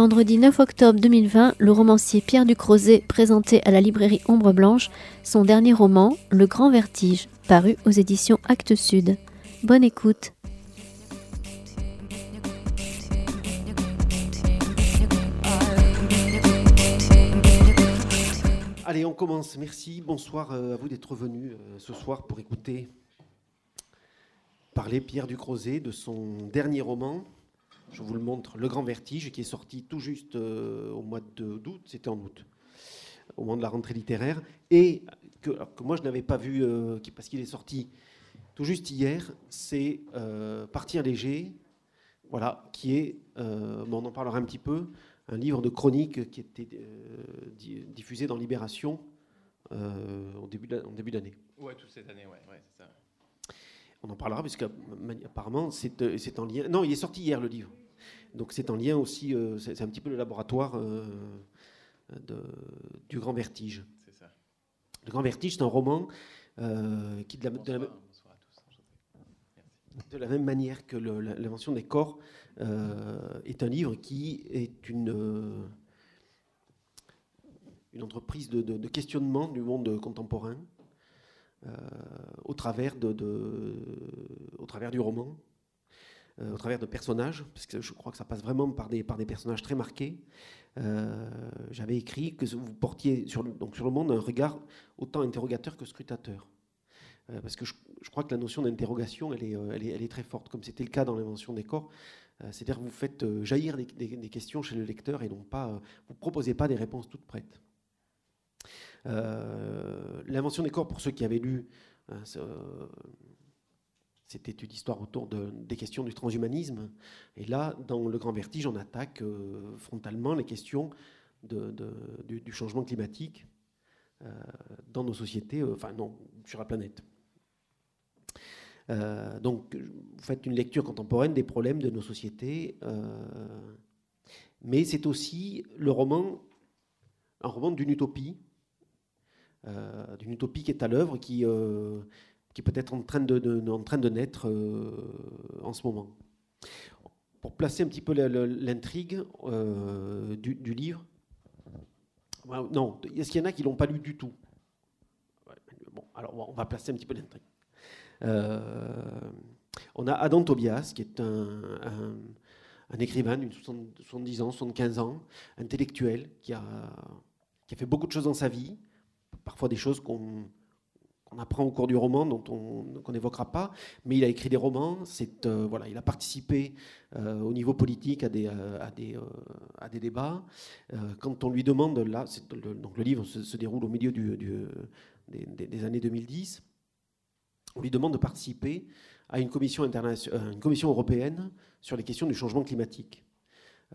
vendredi 9 octobre 2020, le romancier Pierre Ducrozet présentait à la librairie Ombre Blanche son dernier roman, Le Grand Vertige, paru aux éditions Actes Sud. Bonne écoute. Allez, on commence. Merci. Bonsoir euh, à vous d'être venus euh, ce soir pour écouter parler Pierre Ducrozet de son dernier roman, je vous le montre, Le Grand Vertige, qui est sorti tout juste euh, au mois d'août, c'était en août, au moment de la rentrée littéraire, et que, moi je n'avais pas vu, euh, parce qu'il est sorti tout juste hier, c'est euh, Partir léger, voilà, qui est, on en parlera un petit peu, un livre de chronique qui était diffusé dans Libération au début d'année. Ouais, toute cette année, ouais, ouais c'est ça. On en parlera parce qu'apparemment c'est en lien. Non, il est sorti hier le livre. Donc c'est en lien aussi, euh, c'est un petit peu le laboratoire euh, du Grand Vertige. C'est ça. Le Grand Vertige, c'est un roman euh, qui, de la, de, la, même manière que l'invention des corps, est un livre qui est une, une entreprise de, de, questionnement du monde contemporain au, travers de, au travers du roman, euh, au travers de personnages, parce que je crois que ça passe vraiment par des, personnages très marqués. Euh, j'avais écrit que vous portiez sur le, donc sur le monde un regard autant interrogateur que scrutateur. Euh, parce que je, crois que la notion d'interrogation, elle est, très forte, comme c'était le cas dans l'invention des corps. C'est-à-dire que vous faites jaillir des, des, questions chez le lecteur et non pas, vous ne proposez pas des réponses toutes prêtes. L'invention des corps, pour ceux qui avaient lu c'était une histoire autour des questions du transhumanisme. Et là, dans Le Grand Vertige, on attaque euh, frontalement les questions du, changement climatique euh, dans nos sociétés, euh, enfin non, sur la planète. donc, vous faites une lecture contemporaine des problèmes de nos sociétés, mais c'est aussi le roman, un roman d'une utopie, d'une utopie qui est à l'œuvre, qui qui peut être en train de, naître euh, en ce moment. Pour placer un petit peu l'intrigue euh, du, livre, non, est-ce qu'il y en a qui l'ont pas lu du tout? Bon, alors on va placer un petit peu l'intrigue. Euh, on a Adam Tobias, qui est un, un, écrivain d'une 70 ans, 75 ans, intellectuel, qui a, qui a fait beaucoup de choses dans sa vie, parfois des choses qu'on on apprend au cours du roman, dont on n'évoquera pas, mais il a écrit des romans. Euh, voilà, il a participé euh, au niveau politique à des, euh, débats. quand on lui demande, là, le, donc le livre se, déroule au milieu des, années 2010, on lui demande de participer à une commission, une commission européenne sur les questions du changement climatique.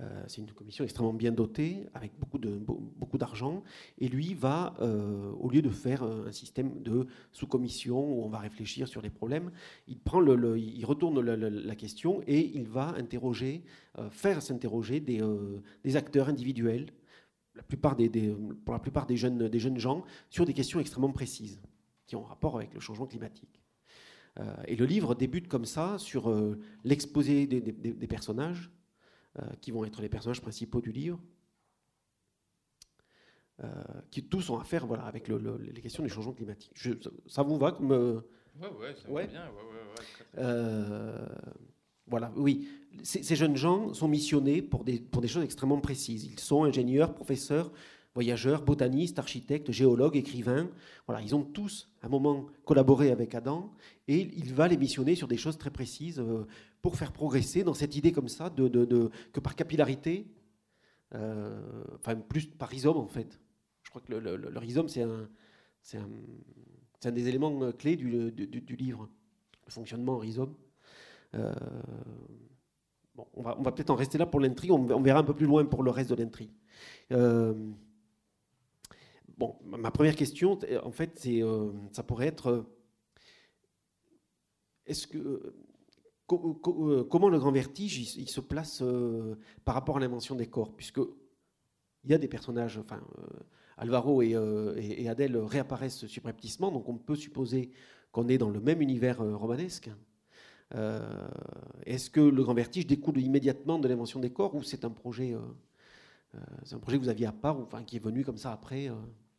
Euh, c'est une commission extrêmement bien dotée, avec beaucoup, de, beaucoup d'argent. Et lui va, euh, au lieu de faire un système de sous-commission où on va réfléchir sur les problèmes, il, prend le, il retourne la question et il va interroger, euh, faire s'interroger des, des, acteurs individuels, la plupart des, pour la plupart des jeunes, des jeunes gens, sur des questions extrêmement précises qui ont rapport avec le changement climatique. et le livre débute comme ça, sur l'exposé des, des personnages, qui vont être les personnages principaux du livre, euh, qui tous ont à faire voilà, avec les questions du changement climatique. ça vous va comme euh, Ouais, ouais, ça va bien. voilà, oui. Ces, jeunes gens sont missionnés pour des, pour des choses extrêmement précises. Ils sont ingénieurs, professeurs, voyageurs, botanistes, architectes, géologues, écrivains. Voilà, ils ont tous, à un moment, collaboré avec Adam et il va les missionner sur des choses très précises pour faire progresser dans cette idée comme ça de, que par capillarité, euh, enfin plus par rhizome en fait. Je crois que le, rhizome c'est un, des éléments euh, clés du, livre, le fonctionnement en rhizome. Euh, bon, on va, on va peut-être en rester là pour l'intrigue, on, verra un peu plus loin pour le reste de l'intrigue. Ma première question, en fait, c'est, ça pourrait être, est-ce que euh, comment le grand vertige il, se place euh, par rapport à l'invention des corps? Puisque il y a des personnages, enfin, euh, Alvaro et, et, Adèle réapparaissent subrepticement, donc on peut supposer qu'on est dans le même univers romanesque. Est-ce que le grand vertige découle immédiatement de l'invention des corps ou c'est un projet c'est un projet que vous aviez à part, ou enfin, qui est venu comme ça après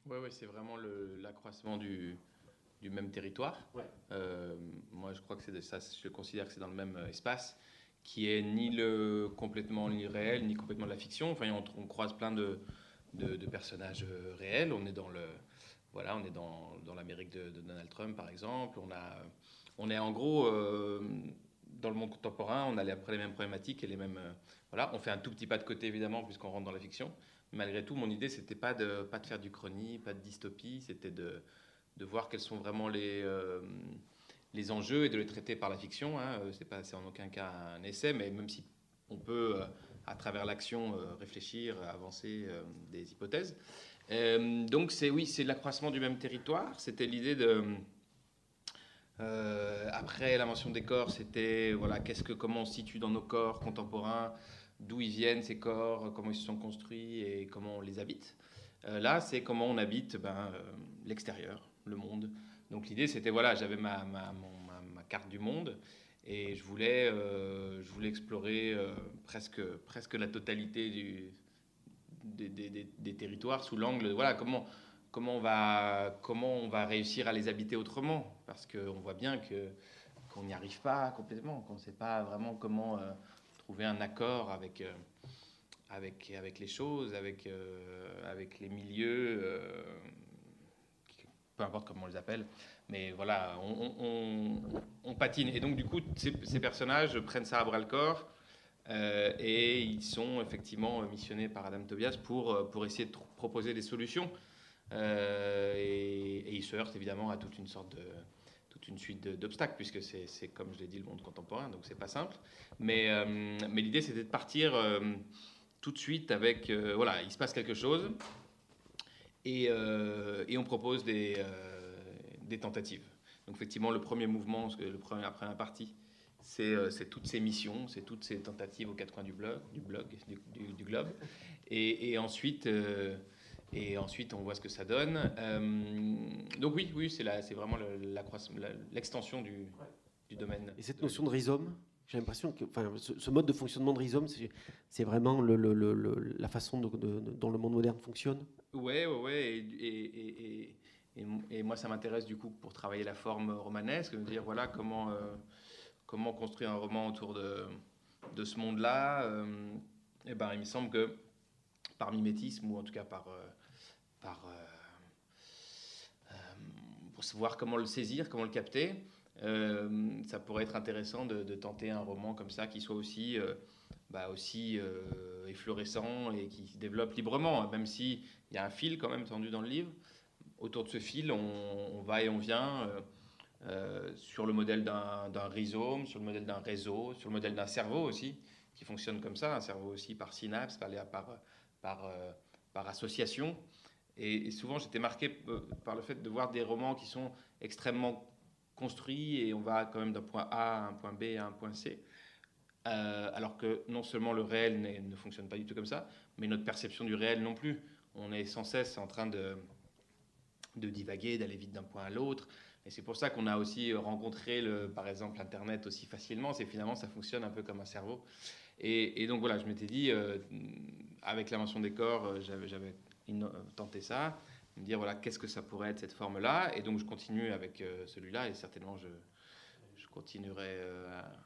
Oui, ouais, c'est vraiment l'accroissement du, du, même territoire. moi, je crois que c'est ça, je considère que c'est dans le même espace qui est ni le complètement réel, ni complètement de la fiction. Enfin, on, croise plein de, de, personnages réels. On est dans le, voilà, on est dans, dans l'Amérique de, Donald Trump, par exemple. On a, on est en gros dans le monde contemporain, on allait après les mêmes problématiques et les mêmes. Euh, voilà, on fait un tout petit pas de côté évidemment puisqu'on rentre dans la fiction. Malgré tout, mon idée c'était pas de pas de faire du chrony, pas de dystopie, c'était de, de voir quels sont vraiment les euh, les enjeux et de les traiter par la fiction. Hein. C'est pas c'est en aucun cas un essai, mais même si on peut euh, à travers l'action réfléchir, avancer des hypothèses. donc c'est oui, c'est l'accroissement du même territoire. C'était l'idée de euh, après, la mention des corps, c'était voilà, qu'est-ce que, comment on se situe dans nos corps contemporains, d'où ils viennent ces corps, comment ils se sont construits et comment on les habite. Euh, là, c'est comment on habite ben, euh, l'extérieur, le monde. Donc l'idée, c'était voilà, j'avais ma, ma, carte du monde et je voulais, je voulais explorer presque, presque la totalité des, des, territoires sous l'angle voilà comment comment on va, comment on va réussir à les habiter autrement Parce qu'on voit bien qu'on n'y arrive pas complètement, qu'on ne sait pas vraiment comment euh, trouver un accord avec, euh, avec, avec les choses, avec, euh, avec les milieux, peu importe comment on les appelle. Mais voilà, on, patine. Et donc, du coup, ces, personnages prennent ça à bras le corps. et ils sont effectivement missionnés par Adam Tobias pour, pour essayer de proposer des solutions. Euh, et, et, il se heurte évidemment à toute une sorte de une suite d'obstacles, puisque c'est, comme je l'ai dit, le monde contemporain, donc c'est pas simple. Mais, euh, mais l'idée, c'était de partir euh, tout de suite avec, voilà, il se passe quelque chose, et, et on propose des, des, tentatives. Donc effectivement, le premier mouvement, le premier, la première partie, c'est, toutes ces missions, c'est toutes ces tentatives aux quatre coins du blog, du, blog, du, globe. Et ensuite, et ensuite, on voit ce que ça donne. Euh, donc oui, oui, c'est vraiment l'extension du, du, domaine. Et cette notion de rhizome, j'ai l'impression que enfin, ce, mode de fonctionnement de rhizome, c'est vraiment le, la façon dont le monde moderne fonctionne Oui, oui, oui. Et, et, et, moi, ça m'intéresse du coup pour travailler la forme romanesque, de dire voilà comment, euh, comment construire un roman autour de, de ce monde-là. Euh, et ben, il me semble que par mimétisme ou en tout cas par, euh, euh, euh, pour savoir comment le saisir, comment le capter. ça pourrait être intéressant de, tenter un roman comme ça qui soit aussi, bah aussi efflorescent et qui se développe librement, même s'il y a un fil quand même tendu dans le livre. Autour de ce fil, on, va et on vient sur le modèle d'un rhizome, sur le modèle d'un réseau, sur le modèle d'un cerveau aussi, qui fonctionne comme ça, un cerveau aussi par synapse, par, par, par, euh, par association. Et, souvent, j'étais marqué euh, par le fait de voir des romans qui sont extrêmement construits et on va quand même d'un point A à un point B à un point C. Euh, alors que non seulement le réel ne fonctionne pas du tout comme ça, mais notre perception du réel non plus. On est sans cesse en train de, de divaguer, d'aller vite d'un point à l'autre. Et c'est pour ça qu'on a aussi rencontré, le, par exemple, Internet aussi facilement. C'est finalement, ça fonctionne un peu comme un cerveau. Et, donc voilà, je m'étais dit, avec l'invention des corps, euh, j'avais, j'avais tenté ça, me dire voilà, qu'est-ce que ça pourrait être cette forme-là. Et donc je continue avec euh, celui-là et certainement je, continuerai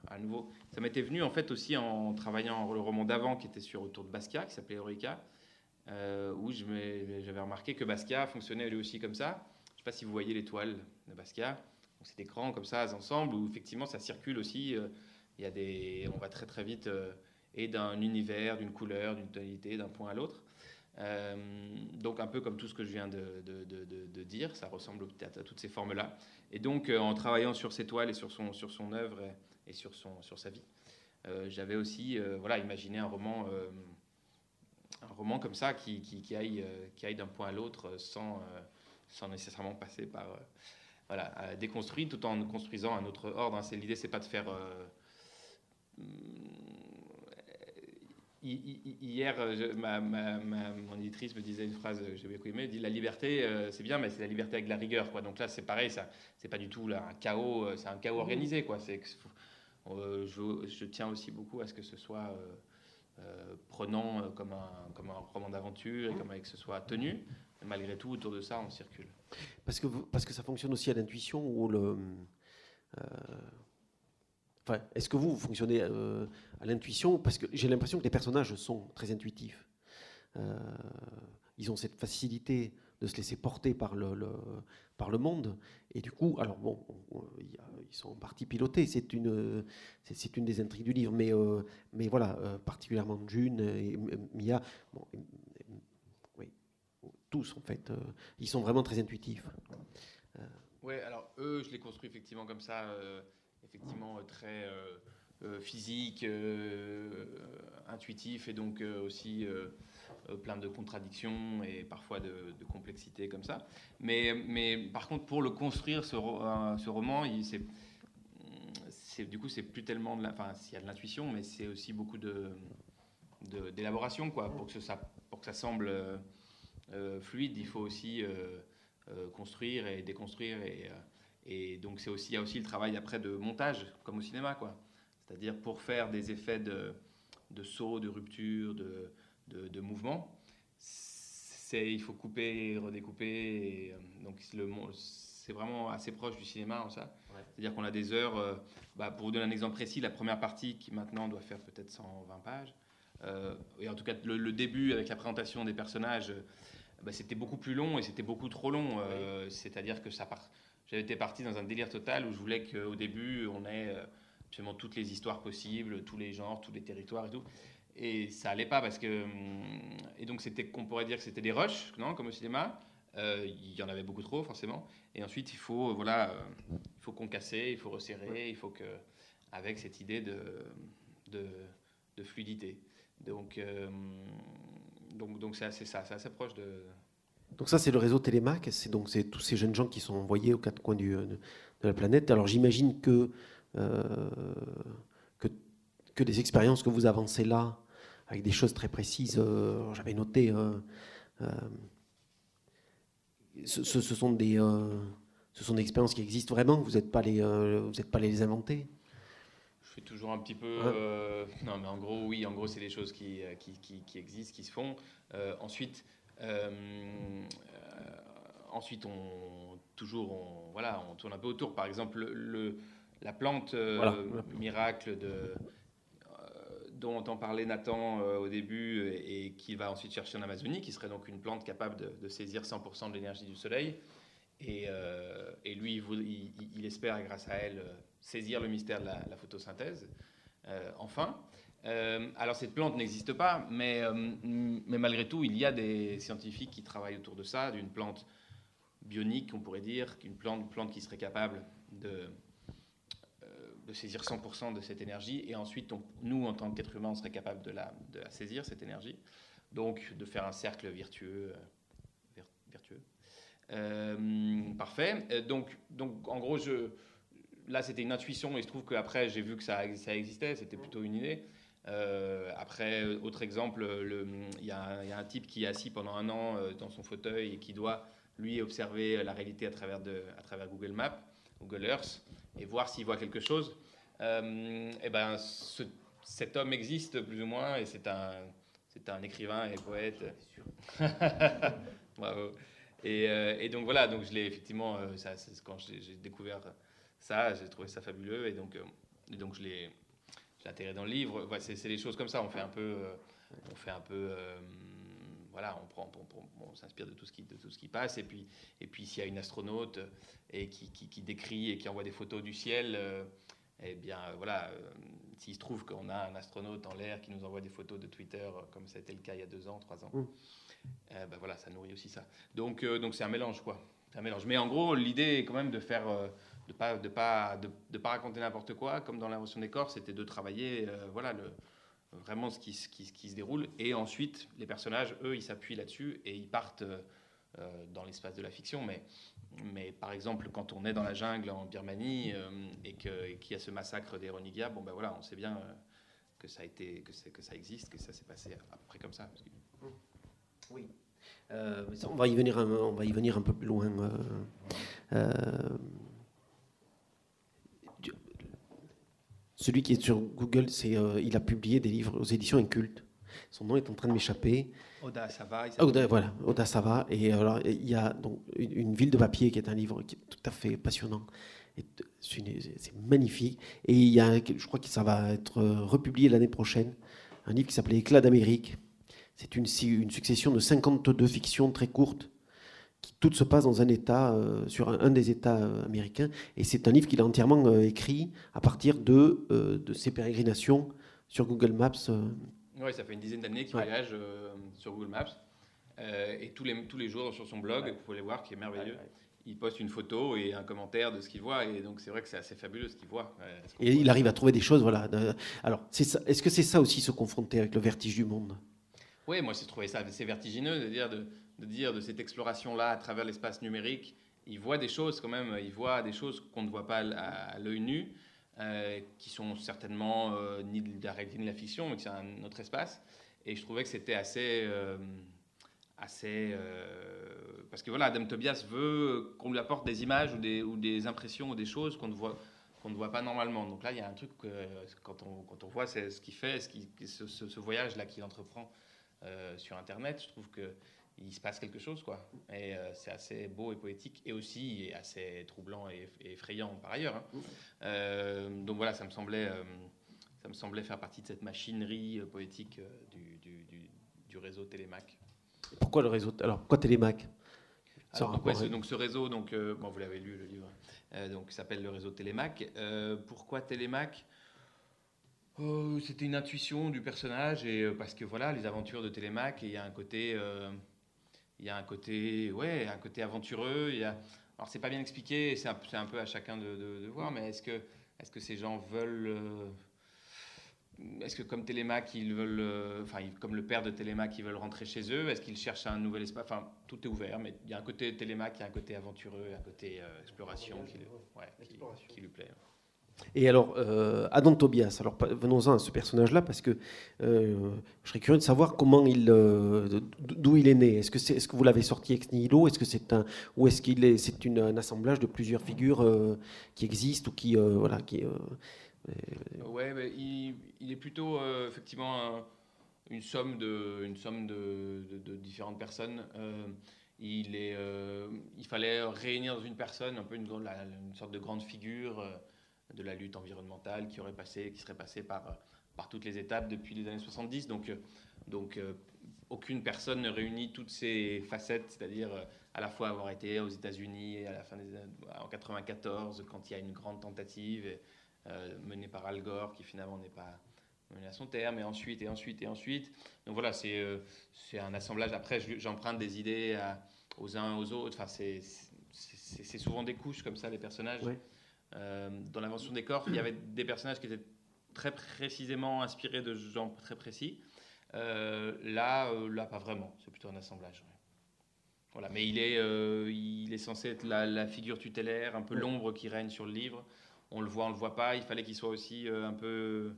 à, nouveau. Ça m'était venu en fait aussi en travaillant le roman d'avant qui était sur autour de Basquiat, qui s'appelait Eureka, où j'avais remarqué que Basquiat fonctionnait lui aussi comme ça. Je ne sais pas si vous voyez l'étoile de Basquiat. c'est des crans comme ça, ensemble, où effectivement ça circule aussi. Il y a des, on va très très vite euh, et d'un univers, d'une couleur, d'une tonalité, d'un point à l'autre. Euh, donc un peu comme tout ce que je viens de, dire, ça ressemble peut-être à toutes ces formes-là. Et donc euh, en travaillant sur ses toiles et sur son, œuvre et, sur, son, sa vie, j'avais aussi voilà, imaginé un roman, un roman comme ça qui, qui, aille, qui aille d'un point à l'autre sans, sans nécessairement passer par... voilà, déconstruit tout en construisant un autre ordre. Hein. L'idée, c'est pas de faire Hier, ma, mon éditrice me disait une phrase que j'ai beaucoup aimée, elle dit la liberté, euh, c'est bien, mais c'est la liberté avec la rigueur. Quoi. Donc là, c'est pareil, ça, c'est pas du tout là, un chaos, euh, c'est un chaos organisé. Quoi. C'est, euh, je, je, tiens aussi beaucoup à ce que ce soit prenant comme un, comme un roman d'aventure et comme avec que ce soit tenu. malgré tout, autour de ça, on circule. Parce que, parce que ça fonctionne aussi à l'intuition ou le. Est-ce que vous, fonctionnez à l'intuition? Parce que j'ai l'impression que les personnages sont très intuitifs. ils ont cette facilité de se laisser porter par le, monde. Et du coup, alors bon, ils sont en partie pilotés, c'est une, c'est une des intrigues du livre, mais, euh, mais voilà, euh, particulièrement June et Mia, oui, tous en fait, euh, ils sont vraiment très intuitifs. Oui, alors eux, je les construis effectivement comme ça, effectivement très physique, intuitif, et donc aussi euh, plein de contradictions et parfois de, complexité comme ça. Mais, mais par contre, pour le construire, ce, roman, c'est du coup c'est plus tellement de enfin s'il y a de l'intuition mais c'est aussi beaucoup de d'élaboration quoi pour que ça pour que ça semble euh, euh, fluide il faut aussi construire et déconstruire et donc c'est aussi il y a aussi le travail après de montage comme au cinéma quoi c'est-à-dire pour faire des effets de de saut de rupture de de, mouvement. C'est, il faut couper, redécouper. Euh, donc le, c'est vraiment assez proche du cinéma en ça. C'est-à-dire qu'on a des heures. Euh, bah, pour vous donner un exemple précis, la première partie qui maintenant doit faire peut-être 120 pages. Euh, et en tout cas, le, début avec la présentation des personnages, bah, c'était beaucoup plus long et c'était beaucoup trop long. C'est-à-dire que ça part. J'avais été parti dans un délire total où je voulais qu'au début, on ait absolument toutes les histoires possibles, tous les genres, tous les territoires et tout. Et ça allait pas parce que. Hum, et donc, c'était qu'on pourrait dire que c'était des rushs, non, comme au cinéma. Euh, il y en avait beaucoup trop, forcément. Et ensuite, il faut, voilà, euh, il faut concasser, il faut resserrer, il faut que. Avec cette idée de, de, de fluidité. Donc, euh, donc, donc c'est assez ça, c'est assez proche de. Donc ça, c'est le réseau Télémac. C'est donc c'est tous ces jeunes gens qui sont envoyés aux quatre coins du, de, de la planète. Alors j'imagine que que que des expériences que vous avancez là, avec des choses très précises, euh, j'avais noté, euh, euh, ce, sont des, ce sont des expériences qui existent vraiment, vous n'êtes pas, les, vous pas les inventer je fais toujours un petit peu. non, mais en gros, oui, en gros, c'est des choses qui, qui, qui, existent, qui se font. ensuite, ensuite, on toujours, on, voilà, on tourne un peu autour. Par exemple, le, la plante miracle de dont entend parler Nathan euh, au début et, qui va ensuite chercher en Amazonie, qui serait donc une plante capable de, saisir 100% de l'énergie du soleil. Et, euh, lui, il, espère, grâce à elle, euh, saisir le mystère de la, photosynthèse. enfin, alors cette plante n'existe pas, mais, mais malgré tout, il y a des scientifiques qui travaillent autour de ça, d'une plante bionique, on pourrait dire, une plante, qui serait capable de de saisir 100% de cette énergie, et ensuite, nous, en tant qu'être humain, on serait capable de la, saisir, cette énergie. Donc, de faire un cercle vertueux. Euh, vertueux. Euh, parfait. Euh, donc, donc, en gros, là, c'était une intuition, et je trouve qu'après, j'ai vu que ça, ça existait, c'était plutôt une idée. Après, autre exemple, il y, y, a un type qui est assis pendant un an dans son fauteuil et qui doit, lui, observer la réalité à travers, de, à travers Google Maps, Google Earth et voir s'il voit quelque chose. Euh, et ben, cet homme existe plus ou moins et c'est un, c'est un écrivain et poète. Bravo. Et, euh, et, donc voilà, donc je l'ai effectivement, euh, ça, quand j'ai, découvert ça, j'ai trouvé ça fabuleux et donc, et donc je l'ai, atterré dans le livre. c'est, c'est des choses comme ça, on fait un peu, on fait un peu voilà, on, prend, on, s'inspire de tout ce qui, de tout ce qui passe. Et puis, et puis s'il y a une astronaute euh, et qui, qui, décrit et qui envoie des photos du ciel, euh, eh bien, euh, voilà, s'il se trouve qu'on a un astronaute en l'air qui nous envoie des photos de Twitter, comme c'était le cas il y a deux ans, trois ans, mmh. eh ben voilà, ça nourrit aussi ça. Donc, donc c'est un mélange, quoi. un mélange. Mais en gros, l'idée est quand même de faire, de pas, de pas, de, pas raconter n'importe quoi, comme dans l'invention des corps, c'était de travailler, voilà, le vraiment ce qui, qui, qui, se déroule. Et ensuite, les personnages, eux, ils s'appuient là-dessus et ils partent euh, dans l'espace de la fiction. Mais, mais par exemple, quand on est dans la jungle en Birmanie euh, et qu'il y a ce massacre des Roningyas, bon ben voilà, on sait bien euh, que ça a été, que, que ça existe, que ça s'est passé à peu près comme ça. Oui. on va y venir, un, on va y venir un peu plus loin. Celui qui est sur Google, c'est, euh, il a publié des livres aux éditions Inculte. Son nom est en train de m'échapper. Oda Sava. Oda, voilà, Oda Sava. Et alors, il y a donc une, une ville de papier qui est un livre qui est tout à fait passionnant. Et C'est magnifique. Et il y a, je crois que ça va être euh, republié l'année prochaine, un livre qui s'appelait Éclat d'Amérique. C'est une succession de 52 fictions très courtes qui toutes se passent dans un État, euh, sur un, un des États euh, américains. Et c'est un livre qu'il a entièrement euh, écrit à partir de, euh, de ses pérégrinations sur Google Maps. Ouais, ça fait une dizaine d'années qu'il Ouais. voyage sur Google Maps. Et tous les, tous les jours sur son blog, Ouais. vous pouvez le voir, qui est merveilleux. Ouais. Il poste une photo et un commentaire de ce qu'il voit. Et donc, c'est vrai que c'est assez fabuleux ce qu'il voit. Ce Et il arrive à trouver des choses, voilà. Alors, est-ce que c'est ça aussi se confronter avec le vertige du monde? Oui, moi j'ai trouvé ça assez vertigineux de dire de, de dire de cette exploration-là à travers l'espace numérique. Il voit des choses quand même, il voit des choses qu'on ne voit pas à, l'œil nu, euh, qui sont certainement euh, ni de la réalité ni de la fiction, mais que c'est un autre espace. Et je trouvais que c'était assez, euh, assez, euh, parce que voilà, Adam Tobias veut qu'on lui apporte des images ou des, ou des impressions ou des choses qu'on ne voit qu'on ne voit pas normalement. Donc là, il y a un truc que, quand on quand on voit ce qu'il fait, ce, qui, ce, voyage-là qu'il entreprend sur Internet, je trouve que il se passe quelque chose, quoi. Et euh, c'est assez beau et poétique, et aussi et assez troublant et, et effrayant par ailleurs. hein. Euh, donc voilà, ça me semblait, euh, ça me semblait faire partie de cette machinerie euh, poétique euh, du, du- du- du réseau Télémac. Pourquoi le réseau Alors, pourquoi Télémac? Alors, ce, donc ce réseau, donc, euh, bon, vous l'avez lu le livre, euh, donc s'appelle le réseau Télémac. Euh, pourquoi Télémac? Euh, C'était une intuition du personnage et euh, parce que voilà, les aventures de Télémac, et il y a un côté, euh, il y a un côté, ouais, un côté aventureux. Il y a, alors c'est pas bien expliqué, c'est un, peu à chacun de, de- de voir, mais est-ce que, est-ce que ces gens veulent euh, est-ce que comme ils veulent, euh, enfin comme le père de Télémac, ils veulent rentrer chez eux Est-ce qu'ils cherchent un nouvel espace Enfin, tout est ouvert, mais il y a un côté Télémac, il y a un côté aventureux, un côté euh, exploration qui, lui- ouais, qui- qui lui plaît. Et alors, euh, Adam Tobias, alors venons-en à ce personnage-là, parce que euh, je serais curieux de savoir comment il, euh, d'où il est né. Est-ce que, c'est, est-ce que vous l'avez sorti ex nihilo? Est-ce que c'est un, ou est-ce qu'il est, c'est un assemblage de plusieurs figures euh, qui existent ou qui, voilà, qui, Ouais, il, est plutôt effectivement un- une somme de, une somme de, différentes personnes. Il, est, il fallait réunir dans une personne un peu une, sorte de grande figure de la lutte environnementale qui aurait passé, qui serait passée par, par toutes les étapes depuis les années 70. Donc, euh, donc euh, aucune personne ne réunit toutes ces facettes, c'est-à-dire euh, à la fois avoir été aux États-Unis à la fin des en 94 quand il y a une grande tentative. et, euh, mené par Al Gore, qui finalement n'est pas mené à son terme, et ensuite, et ensuite, et ensuite. Donc voilà, c'est euh, un assemblage. Après, je- j'emprunte des idées aux uns aux autres. Enfin, c'est- souvent des couches comme ça, les personnages. Euh, dans l'invention des corps, il y avait des personnages qui étaient très précisément inspirés de gens très précis. Euh, là, euh, là, pas vraiment. C'est plutôt un assemblage. ouais. Voilà, mais il est, euh, il est censé être la, la figure tutélaire, un peu l'ombre qui règne sur le livre. On le voit, on le voit pas. Il fallait qu'il soit aussi euh, un peu,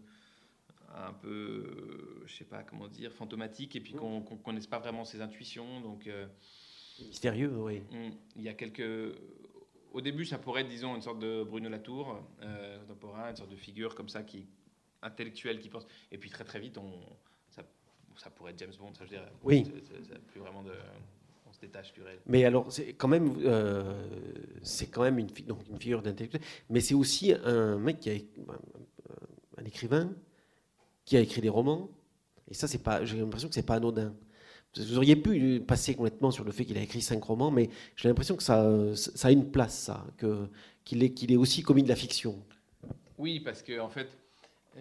un peu, euh, je sais pas comment dire, fantomatique, et puis qu'on qu'on connaisse pas vraiment ses intuitions. Donc, mystérieux, oui. Hmm, Il y a quelques. Au début, ça pourrait être, disons, une sorte de Bruno Latour euh, contemporain, une sorte de figure comme ça qui intellectuelle qui pense. Et puis très très vite, on ça, ça pourrait être James Bond. Ça, je dire, Oui. plus vraiment de. On se détache du réel. Mais alors, c'est quand même, euh, c'est quand même une, donc une figure d'intellectuel, mais c'est aussi un mec qui a, un, un écrivain qui a écrit des romans. Et ça, c'est pas, j'ai l'impression que c'est pas anodin. Vous auriez pu passer complètement sur le fait qu'il a écrit cinq romans, mais j'ai l'impression que ça, ça a une place, ça, que qu'il est, qu'il est aussi commis de la fiction. Oui, parce que en fait,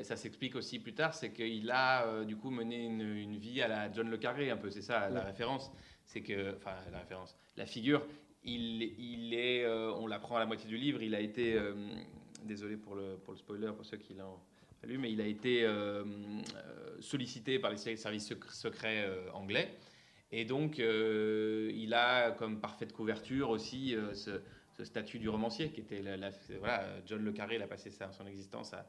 ça s'explique aussi plus tard, c'est qu'il a euh, du coup mené une, une vie à la John le Carré, un peu, c'est ça la Ouais. référence. C'est que, enfin, la référence, la figure, il, il est, euh, on l'apprend à la moitié du livre, il a été, euh, désolé pour le, pour le spoiler, pour ceux qui l'ont lu, mais il a été euh, euh, sollicité par les services sec- secrets euh, anglais. Et donc, il a comme parfaite couverture aussi ce, ce statut du romancier, qui était la, la- voilà, John le Carré, il a passé sa, son existence à,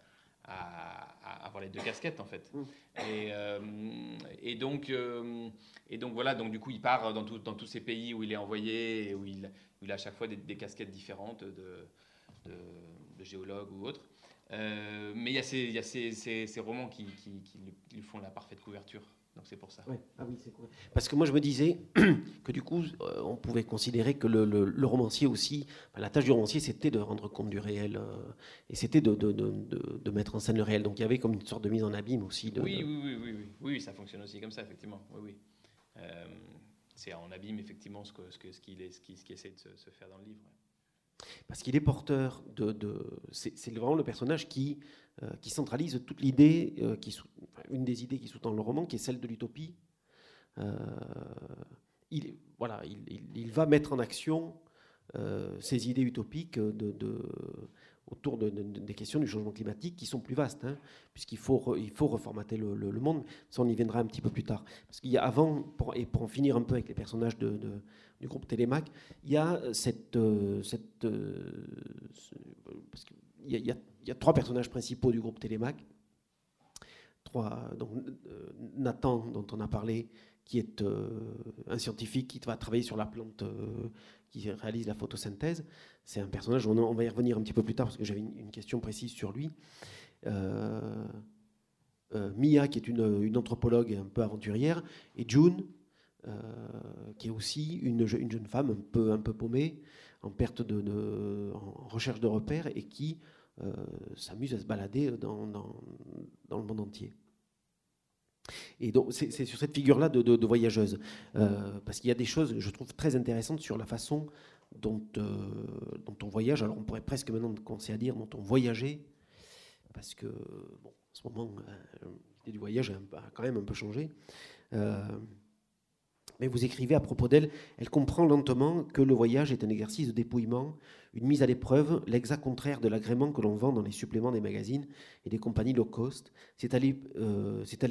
avoir les deux casquettes en fait. Mm. Et, euh, et donc, euh, et donc voilà, donc du coup, il part dans, tout- dans tous ces pays où il est envoyé et où il, où il a à chaque fois des, des casquettes différentes de, de, de géologue ou autre. Mais il y a, ces, y a ces, ces, romans qui, qui, qui, lui font la parfaite couverture. Donc c'est pour ça. Ah oui, Parce que moi je me disais que du coup on pouvait considérer que le, le, romancier aussi, la tâche du romancier c'était de rendre compte du réel et c'était de, de, de, de, mettre en scène le réel. Donc il y avait comme une sorte de mise en abîme aussi. Oui, oui, oui, oui, oui, oui, ça fonctionne aussi comme ça effectivement. Oui, oui. Euh, c'est en abîme effectivement ce qu'il ce que, ce qu'il ce qui, ce qui essaie de se, faire dans le livre. Parce qu'il est porteur de. c'est vraiment le personnage qui, euh, qui centralise toute l'idée, euh, une des idées qui sous-tend le roman, qui est celle de l'utopie. il, voilà, il, va mettre en action ces idées utopiques de autour de, des questions du changement climatique qui sont plus vastes, hein, puisqu'il faut, il faut reformater le, monde. Ça, on y viendra un petit peu plus tard. Parce qu'il y a avant, et pour en finir un peu avec les personnages du groupe Télémac, il y a cette. Euh, cette euh, parce qu'il y, y, y, a trois personnages principaux du groupe Télémac. Trois, donc, euh, Nathan, dont on a parlé, qui est un scientifique qui va travailler sur la plante qui réalise la photosynthèse. C'est un personnage, on, va y revenir un petit peu plus tard parce que j'avais une, question précise sur lui. Euh, euh, Mia, qui est une, anthropologue un peu aventurière, et June, euh, qui est aussi une, jeune femme un peu, un peu paumée, en perte de, en recherche de repères et qui s'amuse à se balader dans, dans, le monde entier. Et donc, c'est sur cette figure-là de, voyageuse, parce qu'il y a des choses, je trouve, très intéressantes sur la façon dont, euh, dont on voyage. Alors on pourrait presque maintenant commencer à dire dont on voyageait, parce que bon, en ce moment, euh, l'idée du voyage a, quand même un peu changé. Euh, mais vous écrivez à propos d'elle, elle comprend lentement que le voyage est un exercice de dépouillement, une mise à l'épreuve, l'exact contraire de l'agrément que l'on vend dans les suppléments des magazines et des compagnies low cost. C'est aller,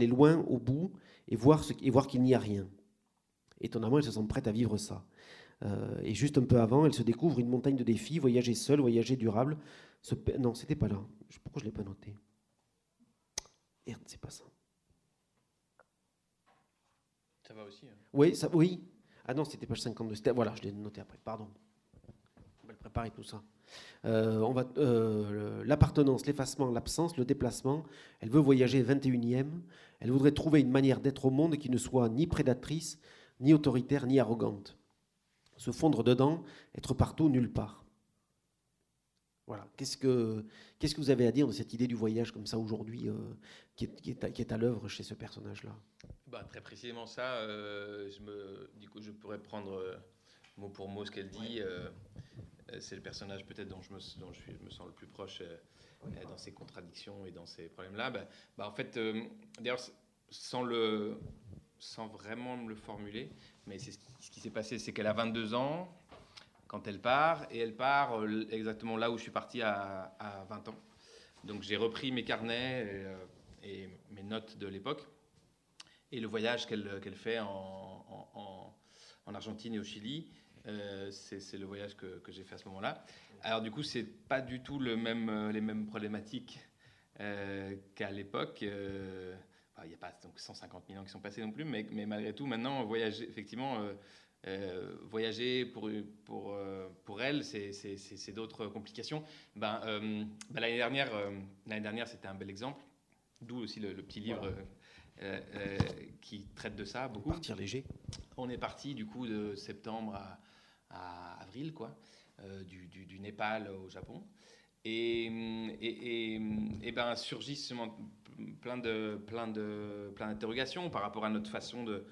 loin au bout et voir, et voir qu'il n'y a rien. Étonnamment, elle se sent prête à vivre ça. Euh, et juste un peu avant, elle se découvre une montagne de défis, voyager seul, voyager durable. Ce... Non, c'était pas là. Pourquoi je ne l'ai pas noté? Merde, c'est pas ça. Ça va aussi. Hein. Oui, ça, oui. Ah non, c'était page 52. Voilà, je l'ai noté après, pardon. On va le préparer tout ça. Euh, on va euh, l'appartenance, l'effacement, l'absence, le déplacement. Elle veut voyager 21e. Elle voudrait trouver une manière d'être au monde qui ne soit ni prédatrice, ni autoritaire, ni arrogante se fondre dedans, être partout, nulle part. Voilà. Qu'est-ce que, qu'est-ce que vous avez à dire de cette idée du voyage comme ça aujourd'hui, euh, qui, est, qui, est, à l'œuvre chez ce personnage-là? Bah, Très précisément ça. Euh, je, me, du coup, je pourrais prendre euh, mot pour mot ce qu'elle dit. c'est le personnage peut-être dont je me, dont je, suis, me sens le plus proche dans ses contradictions et dans ces problèmes-là. Bah, bah, en fait, d'ailleurs, sans, le, sans vraiment me le formuler, mais ce qui, s'est passé, c'est qu'elle a 22 ans quand elle part, et elle part euh, exactement là où je suis parti à, 20 ans. Donc j'ai repris mes carnets et, euh, mes notes de l'époque, et le voyage qu'elle fait en, en, Argentine et au Chili, euh, c'est le voyage que, j'ai fait à ce moment-là. Alors du coup, c'est pas du tout les mêmes problématiques qu'à l'époque il n'y a pas donc 150 000 ans qui sont passés non plus, mais, mais malgré tout, maintenant, voyager, effectivement, euh, euh, voyager pour, pour, euh, pour elle, c'est d'autres complications. Ben, ben l'année dernière, l'année dernière, c'était un bel exemple, d'où aussi le, petit livre qui traite de ça beaucoup. Partir léger. On est parti du coup de septembre à, à avril, quoi, du, du, du, Népal au Japon. Et, et, et, et ben surgissent plein de plein de plein d'interrogations par rapport à notre façon de,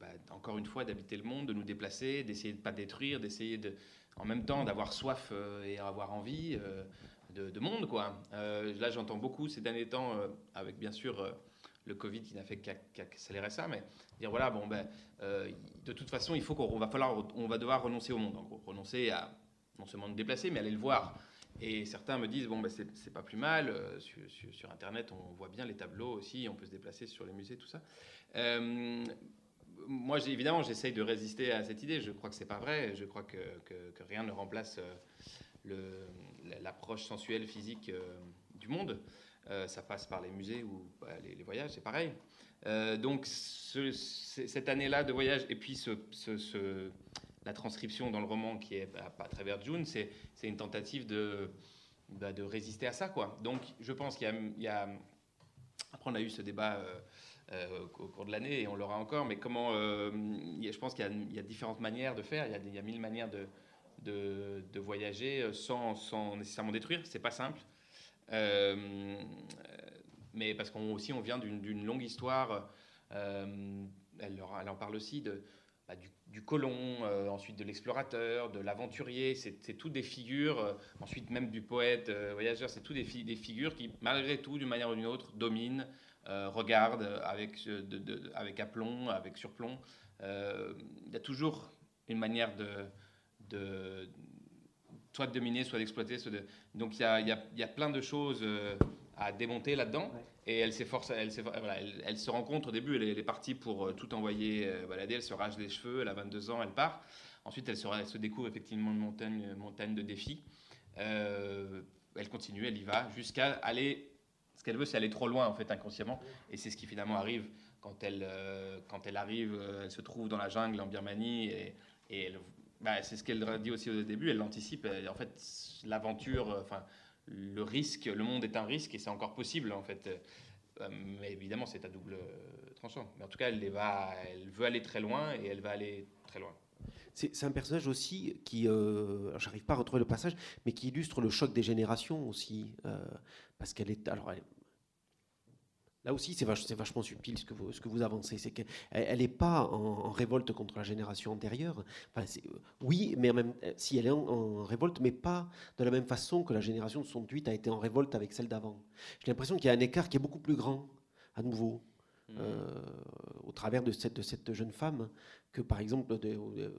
bah, encore une fois d'habiter le monde, de nous déplacer, d'essayer de pas détruire, d'essayer de en même temps d'avoir soif euh, et avoir envie euh, de, monde quoi. Euh, là j'entends beaucoup ces derniers temps avec bien sûr le Covid qui n'a fait qu'accélérer ça, mais dire voilà bon ben de toute façon il faut qu'on va falloir on va devoir renoncer au monde, renoncer à non seulement nous déplacer mais aller le voir et certains me disent, bon, bah, c'est pas plus mal, euh, sur, Internet, on voit bien les tableaux aussi, on peut se déplacer sur les musées, tout ça. Euh, moi, évidemment, j'essaye de résister à cette idée. Je crois que c'est pas vrai. Je crois que, que, rien ne remplace euh, l'approche sensuelle, physique du monde. ça passe par les musées ou bah, les, voyages, c'est pareil. donc, cette année-là de voyage, et puis ce, la transcription dans le roman qui est à, travers June, c'est une tentative de, bah, de résister à ça. Quoi. Donc je pense qu'il y, a... Après, on a eu ce débat au cours de l'année et on l'aura encore, mais comment... je pense qu'il y, a différentes manières de faire, il y a, il y a mille manières de de, voyager euh, sans, sans, nécessairement détruire. C'est pas simple. Euh, mais parce qu'on aussi on vient d'une longue histoire. Euh, elle, elle, en parle aussi de, bah, du, colon, ensuite de l'explorateur, de l'aventurier. C'est tout des figures. ensuite même du poète voyageur. C'est tout des, figures qui malgré tout d'une manière ou d'une autre dominent, regardent avec, avec aplomb, avec surplomb. Il y a toujours une manière de soit de dominer, soit d'exploiter. De... Donc il y a, y, a, plein de choses euh, à démonter là-dedans. Et elle s'efforce, elle, voilà, elle, se rencontre au début, elle est, partie pour euh, tout envoyer euh, balader, elle se rage les cheveux, elle a 22 ans, elle part. Ensuite, elle se, elle se découvre effectivement une montagne, montagne de défis. elle continue, elle y va, jusqu'à aller. Ce qu'elle veut, c'est aller trop loin, en fait, inconsciemment. Et c'est ce qui finalement arrive quand elle, quand elle arrive, elle se trouve dans la jungle en Birmanie et, et elle bah, c'est ce qu'elle dit aussi au début, elle l'anticipe. En fait, l'aventure, euh, enfin, le risque, le monde est un risque et c'est encore possible en fait. Euh, mais évidemment, c'est à double euh, tranchant. Mais en tout cas, elle, va, elle veut aller très loin et elle va aller très loin. C'est un personnage aussi qui, euh, j'arrive pas à retrouver le passage, mais qui illustre le choc des générations aussi, parce qu'elle est, alors Là aussi, c'est vachement subtil ce que vous, ce que vous avancez. C'est qu'elle n'est pas en, révolte contre la génération antérieure. Enfin, oui, mais même, si elle est en, révolte, mais pas de la même façon que la génération de 68 a été en révolte avec celle d'avant. J'ai l'impression qu'il y a un écart qui est beaucoup plus grand, à nouveau, mmh. euh, au travers de cette, de cette jeune femme, que par exemple euh,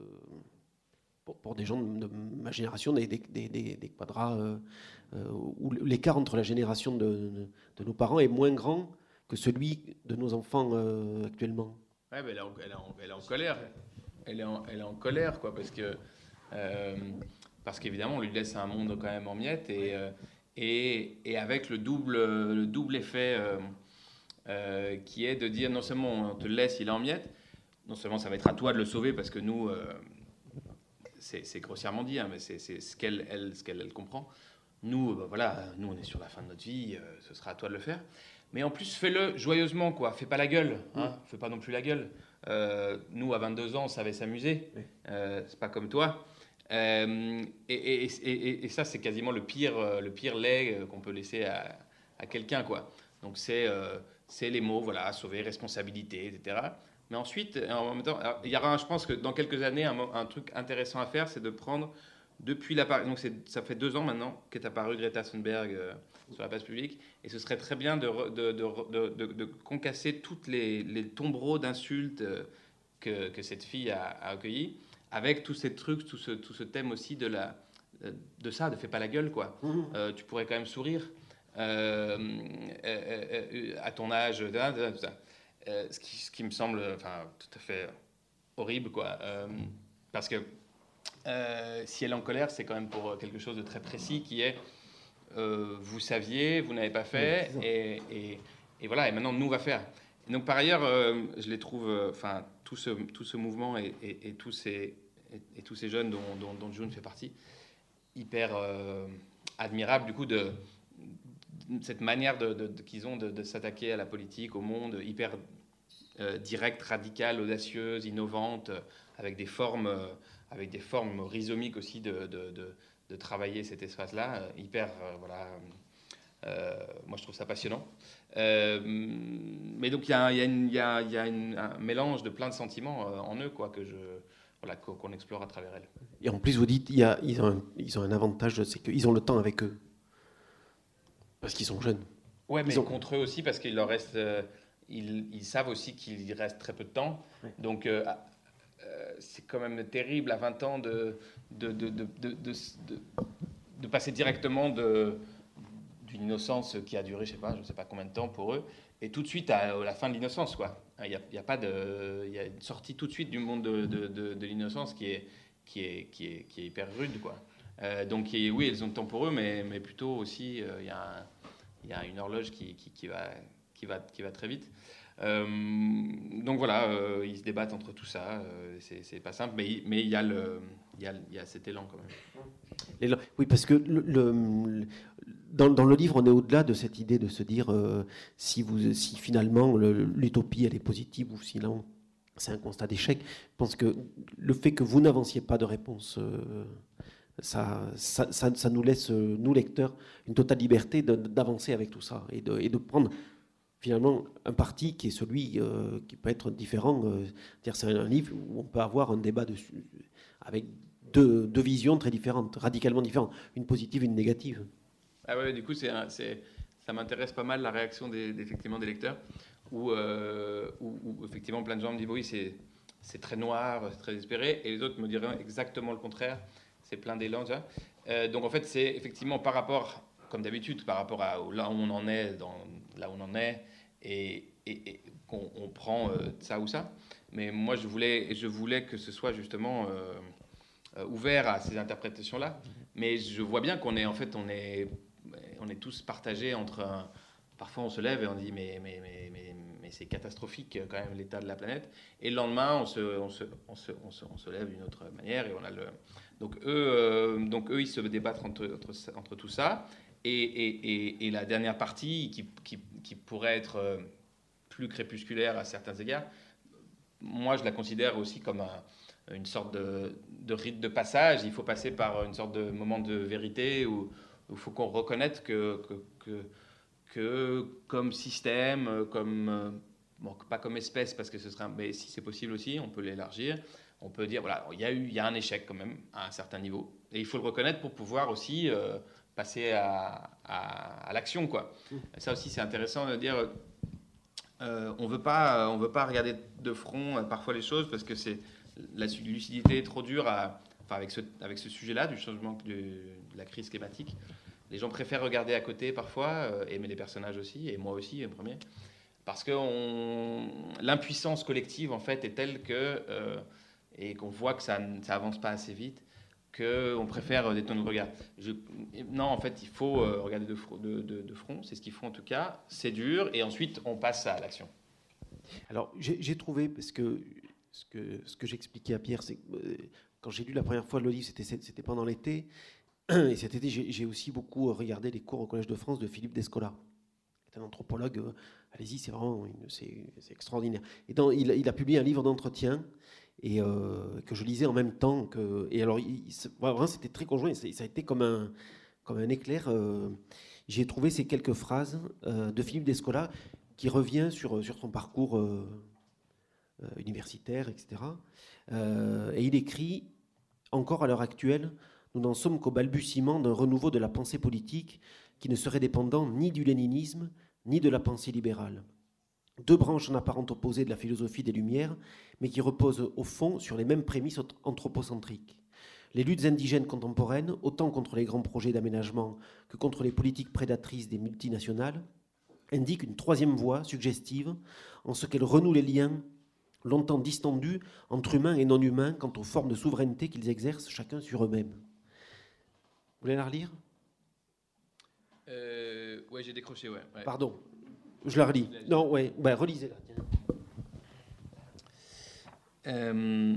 pour, des gens de, ma génération, des, des, des, quadras euh, où l'écart entre la génération de, nos parents est moins grand que celui de nos enfants euh, actuellement. Ouais, elle, est en, elle, est en, elle, est en, colère. Elle est en, elle est en colère, quoi, parce que euh, parce qu'évidemment, on lui laisse un monde quand même en miettes et, euh, et, et, avec le double, le double effet qui est de dire non seulement on te laisse, il est en miettes, non seulement ça va être à toi de le sauver parce que nous, c'est grossièrement dit, hein, mais c'est ce qu'elle elle, ce qu'elle elle comprend. Nous, bah, voilà, nous on est sur la fin de notre vie, ce sera à toi de le faire. Mais en plus, fais-le joyeusement, quoi. Fais pas la gueule, hein. Fais pas non plus la gueule. Euh, nous, à 22 ans, on savait s'amuser. Euh, c'est pas comme toi. Euh, et, ça, c'est quasiment le pire, le pire lait qu'on peut laisser à, quelqu'un, quoi. Donc c'est c'est les mots, voilà, sauver, responsabilité, etc. Mais ensuite, en même temps, il y aura, je pense que dans quelques années, un, un truc intéressant à faire, c'est de prendre depuis la donc ça fait deux ans maintenant qu'est apparue Greta Thunberg euh, sur la place publique, et ce serait très bien de, de, de, de concasser toutes les, les tombereaux d'insultes euh, que, que, cette fille a, a accueillis, avec tous ces trucs, tout ce, tout ce thème aussi de, la, de ça, de fais pas la gueule, quoi. Mmh. Euh, tu pourrais quand même sourire à ton âge, tout ça. ce, qui, ce, qui, me semble enfin, tout à fait horrible, quoi. parce que euh, si elle est en colère, c'est quand même pour euh, quelque chose de très précis qui est euh, vous saviez, vous n'avez pas fait, et, et, voilà, et maintenant nous on va faire. donc par ailleurs, je les trouve, enfin tout ce, tout ce mouvement et, et tous, ces, et, tous ces jeunes dont, dont, dont June fait partie, hyper admirable du coup de, cette manière de, qu'ils ont de, s'attaquer à la politique, au monde, hyper directe, radicale, audacieuse, innovante, avec des formes avec des formes rhizomiques aussi de, de, travailler cet espace-là, euh, hyper, euh, voilà, euh, moi je trouve ça passionnant. mais donc il y a, y a, y a, y a un mélange de plein de sentiments en eux, quoi, que je, voilà, qu'on explore à travers elles. Et en plus, vous dites, y a, ils, ont un, ils ont un avantage, c'est qu'ils ont le temps avec eux. Parce qu'ils sont jeunes. Ouais, mais ils ont... contre eux aussi, parce qu'il leur reste. ils, ils, savent aussi qu'il reste très peu de temps. Donc, c'est quand même terrible à 20 ans de, de, de, de passer directement d'une innocence qui a duré, je sais sais pas combien de temps pour eux, et tout de suite à, la fin de l'innocence, quoi. Il y a, y a, pas de, il y a une sortie tout de suite du monde de, l'innocence qui est, qui, est, qui, est, qui est hyper rude, quoi. Euh, donc oui, ils ont le temps pour eux, mais, mais plutôt aussi, euh, il y, a il y, a une horloge qui, qui, qui, va, qui, va, qui va très vite. Euh, donc voilà, euh, ils se débattent entre tout ça. Euh, c'est pas simple, mais il y, a cet élan quand même. Oui, parce que dans, le livre, on est au-delà de cette idée de se dire si, si finalement l'utopie elle est positive ou sinon c'est un constat d'échec. Je pense que le fait que vous n'avanciez pas de réponse, ça, nous laisse, nous lecteurs, une totale liberté d'avancer avec tout ça et de, prendre finalement un parti qui est celui qui peut être différent. c'est un livre où on peut avoir un débat avec deux, visions très différentes, radicalement différentes, une positive et une négative. Ah ouais, du coup, ça m'intéresse pas mal la réaction des, effectivement, des lecteurs, euh, où, effectivement plein de gens me disent oui, c'est, très noir, c'est très désespéré, et les autres me diraient exactement le contraire, c'est plein d'élan. Euh, donc en fait, c'est effectivement par rapport, comme d'habitude, par rapport à là où on en est, là où on en est, et, et, prend euh, ça ou ça. Mais moi, je voulais, je voulais que ce soit justement euh, euh, ouvert à ces interprétations-là. Mais je vois bien qu'on est, en fait, on est, on est tous partagés entre. parfois, on se lève et on dit mais, mais, mais, mais, c'est catastrophique quand même l'état de la planète. Et le lendemain, on se, on se, on se, on se, lève d'une autre manière et on a le. Donc eux, donc eux, ils se débattent entre, entre, entre tout ça. Et, et, et, la dernière partie, qui, qui pourrait être plus crépusculaire à certains égards, moi, je la considère aussi comme une sorte de, rite de passage. Il faut passer par une sorte de moment de vérité où il faut qu'on reconnaisse que, que, comme système, comme, bon, pas comme espèce, parce que ce serait, mais si c'est possible aussi, on peut l'élargir. On peut dire, voilà, il y, a eu, y a un échec quand même à un certain niveau. Et il faut le reconnaître pour pouvoir aussi euh, passer à, l'action, quoi. Ça aussi, c'est intéressant de dire euh, on veut pas, veut pas regarder de front euh, parfois les choses parce que c'est la lucidité est trop dure enfin avec ce, avec ce sujet-là du changement de, la crise climatique. Les gens préfèrent regarder à côté parfois, euh, aimer les personnages aussi, et moi aussi, le premier, parce que l'impuissance collective en fait est telle que et qu'on voit que ça, ça avance pas assez vite qu'on préfère détourner le regard. non, en fait, il faut euh, regarder de, front, c'est ce qu'il faut en tout cas. C'est dur, et ensuite, on passe à l'action. Alors, j'ai trouvé, parce que ce que, j'expliquais à Pierre, c'est que euh, quand j'ai lu la première fois le livre, c'était pendant l'été, et cet été, j'ai aussi beaucoup regardé les cours au Collège de France de Philippe Descola. C'est un anthropologue, euh, allez-y, c'est vraiment c'est extraordinaire. Et dans, il, il, a publié un livre d'entretien et euh, que je lisais en même temps que. Et alors, vraiment, c'était très conjoint. Ça a été comme un, comme un éclair. Euh, j'ai trouvé ces quelques phrases euh, de Philippe Descola qui revient sur, sur son parcours universitaire, etc. et il écrit Encore à l'heure actuelle, nous n'en sommes qu'au balbutiement d'un renouveau de la pensée politique qui ne serait dépendant ni du léninisme ni de la pensée libérale deux branches en apparente opposées de la philosophie des Lumières, mais qui reposent au fond sur les mêmes prémices anthropocentriques. Les luttes indigènes contemporaines, autant contre les grands projets d'aménagement que contre les politiques prédatrices des multinationales, indiquent une troisième voie suggestive en ce qu'elle renoue les liens longtemps distendus entre humains et non-humains quant aux formes de souveraineté qu'ils exercent chacun sur eux-mêmes. Vous voulez la relire? Euh, Oui, j'ai décroché, ouais. Pardon. Je la relis. Non, ouais, bah, relisez-la. Euh,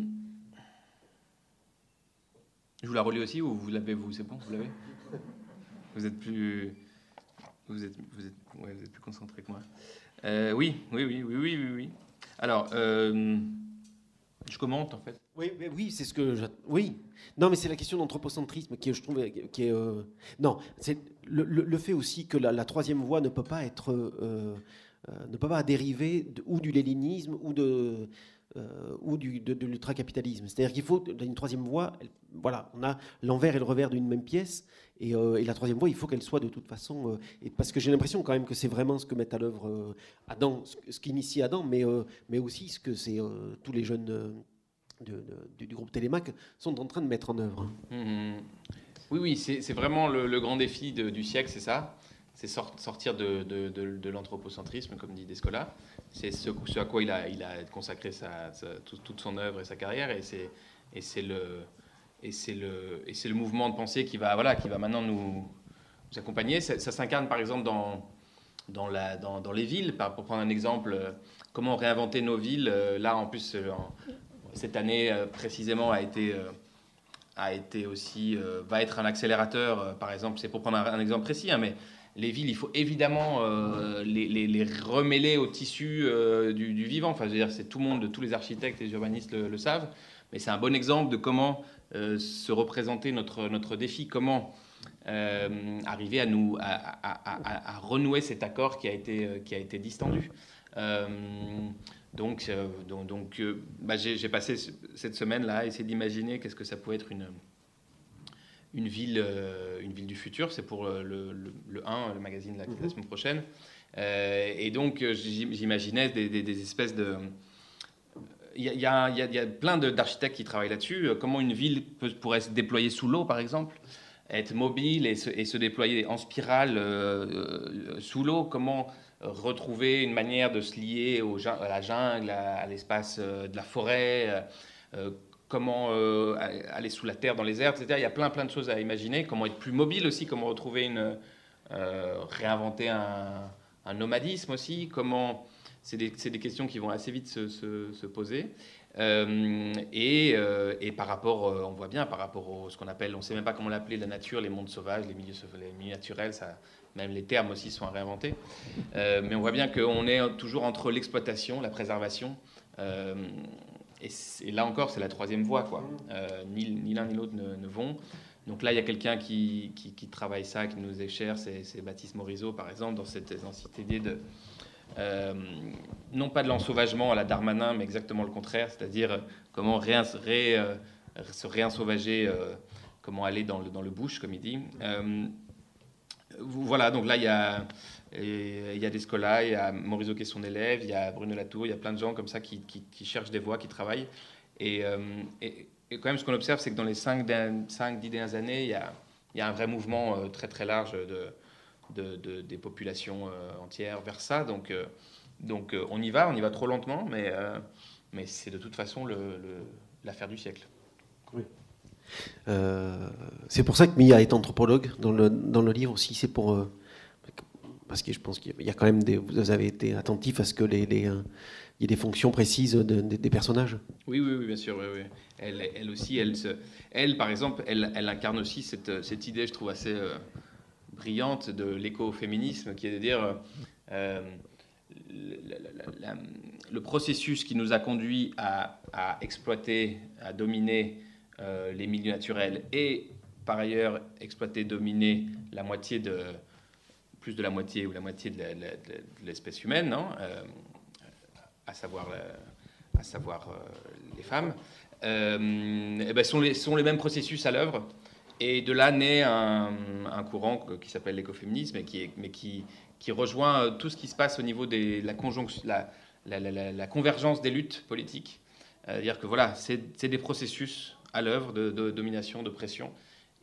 je vous la relis aussi ou vous l'avez vous C'est bon, vous l'avez? Vous êtes plus, vous êtes, vous êtes, vous êtes plus concentré que moi. Euh, oui, oui, oui, oui, oui, oui, Alors, euh, je commente en fait. Oui, oui, c'est ce que. Oui. Non, mais c'est la question d'anthropocentrisme qui, je trouve, qui est. Euh, non, c'est le, fait aussi que la, troisième voie ne peut pas être, euh, euh, ne peut pas dériver ou du léninisme ou de ou du, de, l'ultracapitalisme. C'est-à-dire qu'il faut une troisième voie. voilà, on a l'envers et le revers d'une même pièce, et, la troisième voie, il faut qu'elle soit de toute façon. et parce que j'ai l'impression quand même que c'est vraiment ce que met à l'œuvre Adam, ce, ce qu'initie Adam, mais mais aussi ce que c'est tous les jeunes du, groupe Télémac sont en train de mettre en œuvre. Mmh. Oui, oui, c'est vraiment le, grand défi du siècle, c'est ça? C'est sortir de, l'anthropocentrisme, comme dit Descola. C'est ce, à quoi il a, consacré sa, toute son œuvre et sa carrière. Et c'est le, mouvement de pensée qui va, maintenant nous, accompagner. Ça, s'incarne par exemple dans, les villes. Pour prendre un exemple, comment réinventer nos villes. Là, en plus, cette année euh, précisément a été, euh, a été aussi, va être un accélérateur. par exemple, c'est pour prendre un, exemple précis, hein, mais les villes, il faut évidemment les, les, remêler au tissu du, vivant. Enfin, je veux dire, c'est tout le monde, tous les architectes et les urbanistes le, savent. Mais c'est un bon exemple de comment se représenter notre, notre défi, comment euh, arriver à, nous, à, renouer cet accord qui a été, euh, qui a été distendu. Euh, donc, donc, bah, j'ai passé cette semaine-là à essayer d'imaginer qu'est-ce que ça pouvait être une, une, ville, une ville du futur. C'est pour le, le, 1, le magazine la, la mhm. semaine prochaine. et donc, j'imaginais des, des, espèces de. Il y, y, a, y, a, plein d'architectes qui travaillent là-dessus. Comment une ville peut, pourrait se déployer sous l'eau, par exemple? Être mobile et se, déployer en spirale euh, euh, sous l'eau, comment retrouver une manière de se lier à la jungle, à, l'espace euh, de la forêt, comment aller sous la terre, dans les airs, etc. Il y a plein plein de choses à imaginer, comment être plus mobile aussi, comment retrouver une... réinventer un, nomadisme aussi, comment... C'est des, des, questions qui vont assez vite se, se, se poser. Euh, euh, et, par rapport, euh, on voit bien, par rapport à ce qu'on appelle, on ne sait même pas comment l'appeler, la nature, les mondes sauvages, les milieux, les milieux naturels, ça, même les termes aussi sont à réinventer. mais on voit bien qu'on est toujours entre l'exploitation, la préservation. Et, là encore, c'est la troisième voie. Quoi. ni l'un ni l'autre ne, vont. Donc là, il y a quelqu'un qui, travaille ça, qui nous est cher, c'est Baptiste Morisot, par exemple, dans cette, dans cette idée de euh, non pas de l'ensauvagement à la Darmanin, mais exactement le contraire, c'est-à-dire comment euh, se réensauvager, euh, comment aller dans le, dans le bush, comme il dit. Voilà, donc là, il y a, il y a il y a Morisot qui est son élève, il y a Bruno Latour, il y a plein de gens comme ça qui, qui, cherchent des voies, qui travaillent. Et, et, quand même, ce qu'on observe, c'est que dans les 5-10 dernières années, il y, a, il y a un vrai mouvement très très large de de, des populations euh, entières vers ça. Donc, euh, donc euh, on y va, on y va trop lentement, mais, mais c'est de toute façon l'affaire du siècle. Oui. C'est pour ça que Mia est anthropologue dans le, dans le livre aussi. C'est pour parce que je pense qu'il y a quand même des, vous avez été attentif à ce que les, les il y ait des fonctions précises des personnages. Oui, oui, oui bien sûr. Elle, elle, aussi, elle, elle, par exemple, elle, elle incarne aussi cette, cette, idée, je trouve assez brillante de l'écoféminisme, qui est de dire euh, le, processus qui nous a conduit à, exploiter, à dominer euh, les milieux naturels et par ailleurs exploiter, dominer la moitié de plus de la moitié ou la moitié de l'espèce humaine, non euh, à savoir, à savoir les femmes, eh ben sont, les, sont les mêmes processus à l'œuvre et de là naît un, courant qui s'appelle l'écoféminisme, qui, mais qui, qui rejoint euh, tout ce qui se passe au niveau de la, conjonction, la, la, convergence des luttes politiques. C'est-à-dire que voilà, c'est des processus à l'œuvre de, domination, de pression,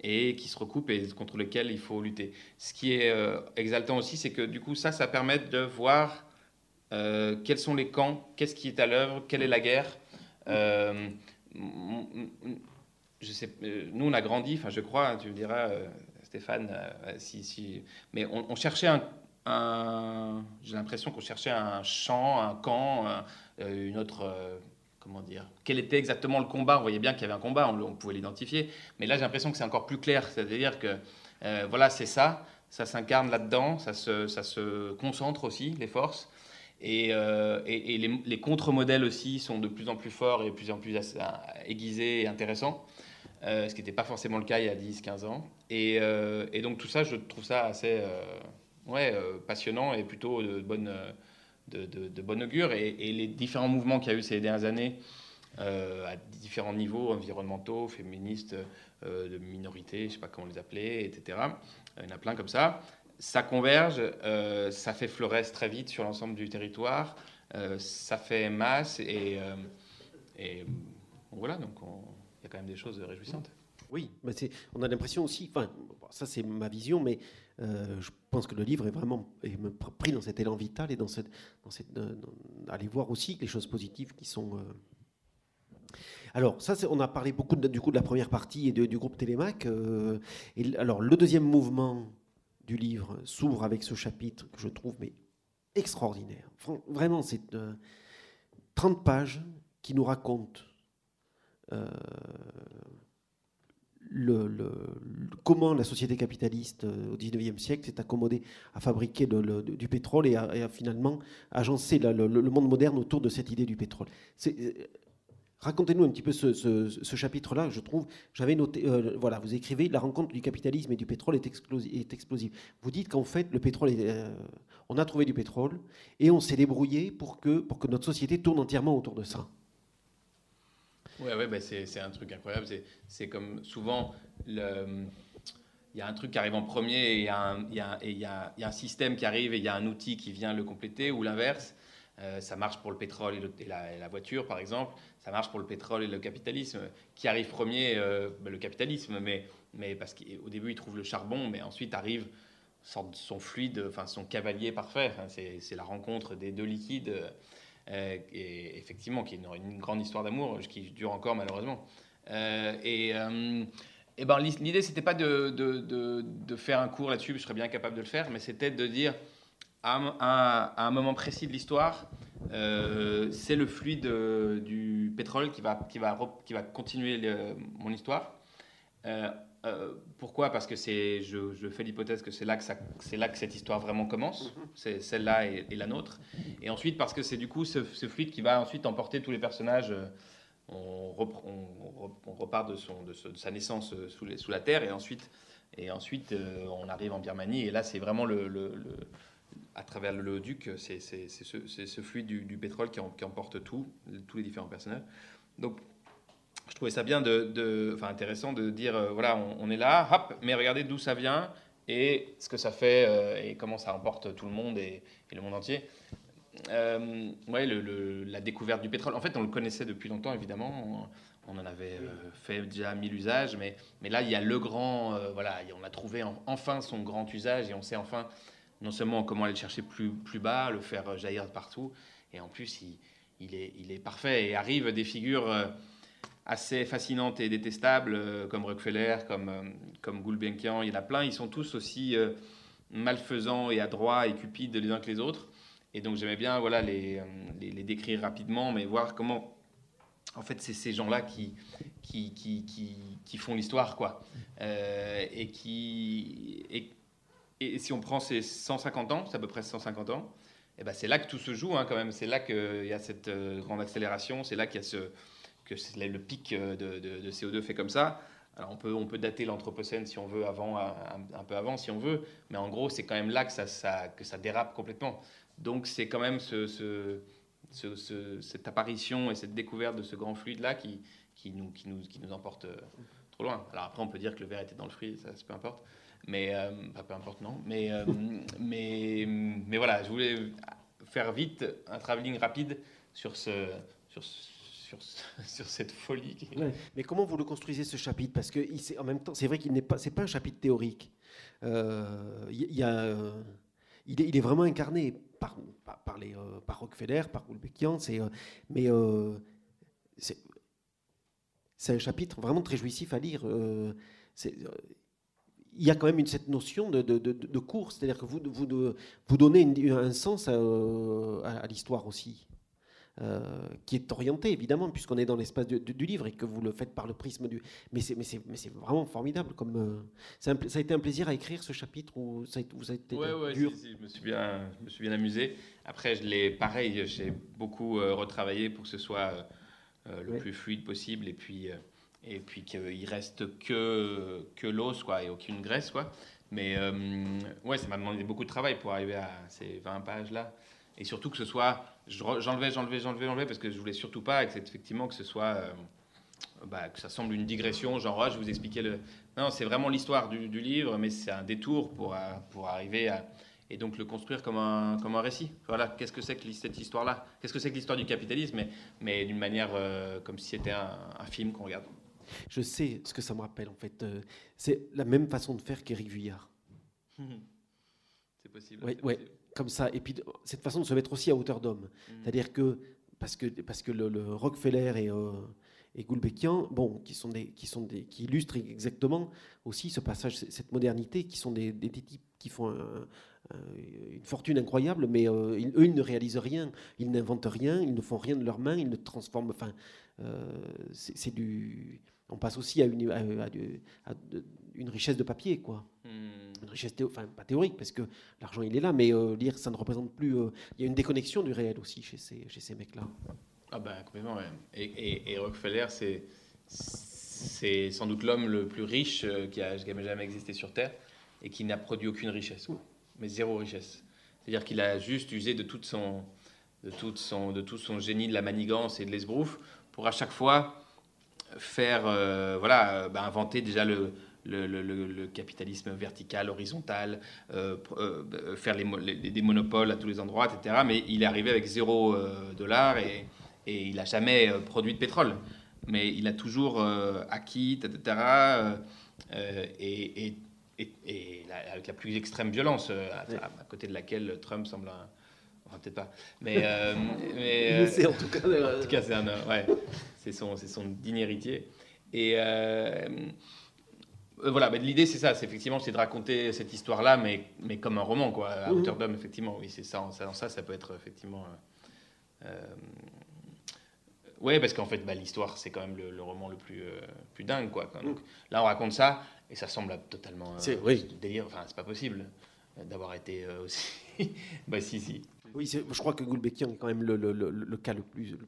et qui se recoupent et contre lesquels il faut lutter. Ce qui est euh, exaltant aussi, c'est que du coup, ça, ça permet de voir euh, quels sont les camps, qu'est-ce qui est à l'œuvre, quelle est la guerre je sais, euh, nous, on a grandi, enfin, je crois, tu me diras, euh, Stéphane, euh, si, si, mais on, cherchait un, j'ai l'impression qu'on cherchait un champ, un camp, une autre, comment dire, quel était exactement le combat. On voyait bien qu'il y avait un combat, on, pouvait l'identifier, mais là, j'ai l'impression que c'est encore plus clair, c'est-à-dire que, voilà, c'est ça, ça s'incarne là-dedans, ça se, concentre aussi, les forces. Et, et, les, les contre-modèles aussi sont de plus en plus forts et de plus en plus aiguisés et intéressants. Euh, ce qui n'était pas forcément le cas il y a 10-15 ans. Euh, et, donc tout ça, je trouve ça assez euh, ouais, passionnant et plutôt de bonne, de, de, bonne augure. Et, les différents mouvements qu'il y a eu ces dernières années, à différents niveaux, environnementaux, féministes, de minorités, je ne sais pas comment les appeler, etc. Il y en a plein comme ça. Ça converge, ça fait florès très vite sur l'ensemble du territoire, ça fait masse et, et voilà, donc on, il y a quand même des choses réjouissantes. Oui, on a l'impression aussi, enfin, ça c'est ma vision, mais euh, je pense que le livre est vraiment pris dans cet élan vital et dans cette, dans cette aller voir aussi les choses positives qui sont. Euh, alors, ça, on a parlé beaucoup du coup de la première partie et du groupe Télémac. Euh, et alors, le deuxième mouvement du livre s'ouvre avec ce chapitre que je trouve extraordinaire. Vraiment, c'est 30 pages qui nous racontent euh, comment la société capitaliste au 19e siècle s'est accommodée à fabriquer du pétrole et à, finalement agencer le, monde moderne autour de cette idée du pétrole. Racontez-nous un petit peu ce, chapitre-là, je trouve. J'avais noté, euh, voilà, vous écrivez La rencontre du capitalisme et du pétrole est, explosive. Vous dites qu'en fait, le pétrole, euh, on a trouvé du pétrole et on s'est débrouillé pour que notre société tourne entièrement autour de ça. Oui, ouais, bah c'est un truc incroyable. C'est comme souvent, il y a un truc qui arrive en premier et il y, y, y, a un système qui arrive et il y a un outil qui vient le compléter ou l'inverse. Euh, ça marche pour le pétrole et, la, voiture, par exemple. Ça marche pour le pétrole et le capitalisme. Qui arrive premier euh, ben, Le capitalisme, mais, mais parce qu'au début, il trouve le charbon, mais ensuite arrive son fluide, enfin son cavalier parfait. c'est la rencontre des deux liquides, euh, et effectivement, qui est une, grande histoire d'amour qui dure encore malheureusement. et et ben, l'idée, c'était pas de, de, de, faire un cours là-dessus, je serais bien capable de le faire, mais c'était de dire à un, moment précis de l'histoire, euh, c'est le fluide du pétrole qui va, qui va, qui va continuer mon histoire. Euh, euh, pourquoi? Parce que c'est, je, fais l'hypothèse que c'est là que, c'est là que cette histoire vraiment commence, mhm. c'est celle-là et, la nôtre. Et ensuite parce que c'est du coup ce, fluide qui va ensuite emporter tous les personnages. On, on, repart de, son, de, sa naissance sous, les, sous, la terre et ensuite, et ensuite on arrive en Birmanie. Et là, c'est vraiment le à travers le duc, c'est ce, fluide du, pétrole qui, emporte tout, tous les différents personnages. Donc, trouvais ça bien, de, enfin intéressant de dire, euh, voilà, on, est là, hop, mais regardez d'où ça vient et ce que ça fait euh, et comment ça emporte tout le monde et, le monde entier. Euh, ouais, la découverte du pétrole. En fait, on le connaissait depuis longtemps, évidemment. On, en avait fait déjà mille usages, mais, mais là, il y a le grand. voilà, on a trouvé enfin son grand usage et on sait enfin non seulement comment aller le chercher plus, plus bas, le faire jaillir partout, et en plus, il, il, est, il est parfait. Et arrivent des figures euh, assez fascinantes et détestables, euh, comme Rockefeller, comme, euh, comme Gulbenkian, il y en a plein, ils sont tous aussi malfaisants et adroits et cupides les uns que les autres. Et donc j'aimais bien voilà, les, les, décrire rapidement, mais voir comment, en fait, c'est ces gens-là qui, qui, qui, qui, font l'histoire, quoi. et qui... Et, et si on prend ces 150 ans, c'est à peu près 150 ans, et eh ben c'est là que tout se joue hein, quand même. C'est là qu'il y a cette euh, grande accélération, c'est là qu'il y a ce, que le pic euh, de, CO2 fait comme ça. On peut, on peut dater l'Anthropocène si on veut, avant, un, peu avant si on veut, mais en gros c'est quand même là que ça, que ça dérape complètement. Donc c'est quand même ce, ce, cette apparition et cette découverte de ce grand fluide-là qui, qui, nous, qui, nous, qui nous emporte euh, trop loin. Alors après on peut dire que le verre était dans le fruit, ça, peu importe. Mais euh, peu importe, non. Mais, mais, mais voilà, je voulais faire vite un travelling rapide sur, ce, sur, sur, cette folie. Mais comment vous le construisez ce chapitre? Parce que en même temps, c'est vrai qu'il n'est pas, c'est pas un chapitre théorique. Euh, a, il, est, vraiment incarné par, par, les, par Rockefeller, par Gulbenkian. Mais c'est, un chapitre vraiment très jouissif à lire. il y a quand même cette notion de, de, cours, c'est-à-dire que vous, vous donnez un sens à, l'histoire aussi, euh, qui est orienté évidemment, puisqu'on est dans l'espace du, livre et que vous le faites par le prisme du. Mais c'est, mais c'est, mais c'est vraiment formidable. Comme, euh, ça a été un plaisir à écrire ce chapitre ou ça a, été ouais, ouais, dur? je, me suis bien, je me suis bien amusé. Après, je l'ai, pareil, j'ai beaucoup euh, retravaillé pour que ce soit le plus fluide possible et puis et puis qu'il reste que, que l'os quoi, et aucune graisse. Quoi. Mais ouais, ça m'a demandé beaucoup de travail pour arriver à ces 20 pages-là. Et surtout que ce soit. J'enlevais, j'enlevais, j'enlevais, j'enlevais, parce que je voulais surtout pas que effectivement que ce soit. Euh, bah, que ça semble une digression, genre, ah, je vous expliquais le. Non, c'est vraiment l'histoire du, du, livre, mais c'est un détour pour, pour arriver à. Et donc le construire comme un, comme un récit. Voilà, qu'est-ce que c'est que cette histoire-là? Qu'est-ce que c'est que l'histoire du capitalisme Mais, mais d'une manière euh, comme si c'était un, un film qu'on regarde. Je sais ce que ça me rappelle, en fait. Euh, c'est la même façon de faire qu'Éric Vuillard. c'est possible. Oui, comme ça. Et puis, cette façon de se mettre aussi à hauteur d'homme. Mm. C'est-à-dire que, parce que, parce que le, Rockefeller et, euh, et bon, qui, sont des, qui, sont des, qui illustrent exactement aussi ce passage, cette modernité, qui sont des, des, types qui font une fortune incroyable, mais euh, eux, ils ne réalisent rien, ils n'inventent rien, ils ne font rien de leurs mains, ils ne transforment. Enfin, c'est du on passe aussi à une, une richesse de papier, quoi. Hmm. Une richesse, enfin pas théorique, parce que l'argent il est là, mais euh, lire ça ne représente plus. euh, Il y a une déconnexion du réel aussi chez ces, chez ces mecs-là. Ah ben complètement, ouais. Et, et- et Rockefeller, c'est c'est sans doute l'homme le plus riche euh, qui a, qui a jamais existé sur Terre et qui n'a produit aucune richesse, quoi. mais zéro richesse. C'est-à-dire qu'il a juste usé de, toute son, de, toute son, de tout son génie de la manigance et de l'esbrouf pour à chaque fois faire, euh, voilà, bah, inventer déjà le, le, le- le- le capitalisme vertical, horizontal, euh, euh, euh, faire les, mo- les- des monopoles à tous les endroits, etc. Mais il est arrivé avec zéro euh, dollar et, et il n'a jamais euh, produit de pétrole. Mais il a toujours euh, acquis, etc. euh, euh, et, et- et- et la- avec la plus extrême violence, euh, à, Ouais. à- à côté de laquelle Trump semble un... Enfin, peut-être pas. Mais... euh, euh, en tout cas. de- en tout cas, c'est un, euh, ouais, c'est son, son digne héritier. Et euh, euh, voilà, bah, l'idée c'est ça, c'est effectivement c'est de raconter cette histoire-là, mais, mais comme un roman, quoi, à Mhm. hauteur d'homme, effectivement. Oui, c'est ça, ça, ça, ça peut être effectivement. euh, euh, ouais, parce qu'en fait, bah, l'histoire c'est quand même le, le roman le plus, euh, plus dingue, quoi. quoi. Donc, là, on raconte ça et ça semble totalement euh, C'est- oui. délire. Enfin, c'est pas possible euh, d'avoir été euh, aussi. bah si, si. Oui, je crois que Gulbenkian est quand même le, le- le- cas le plus,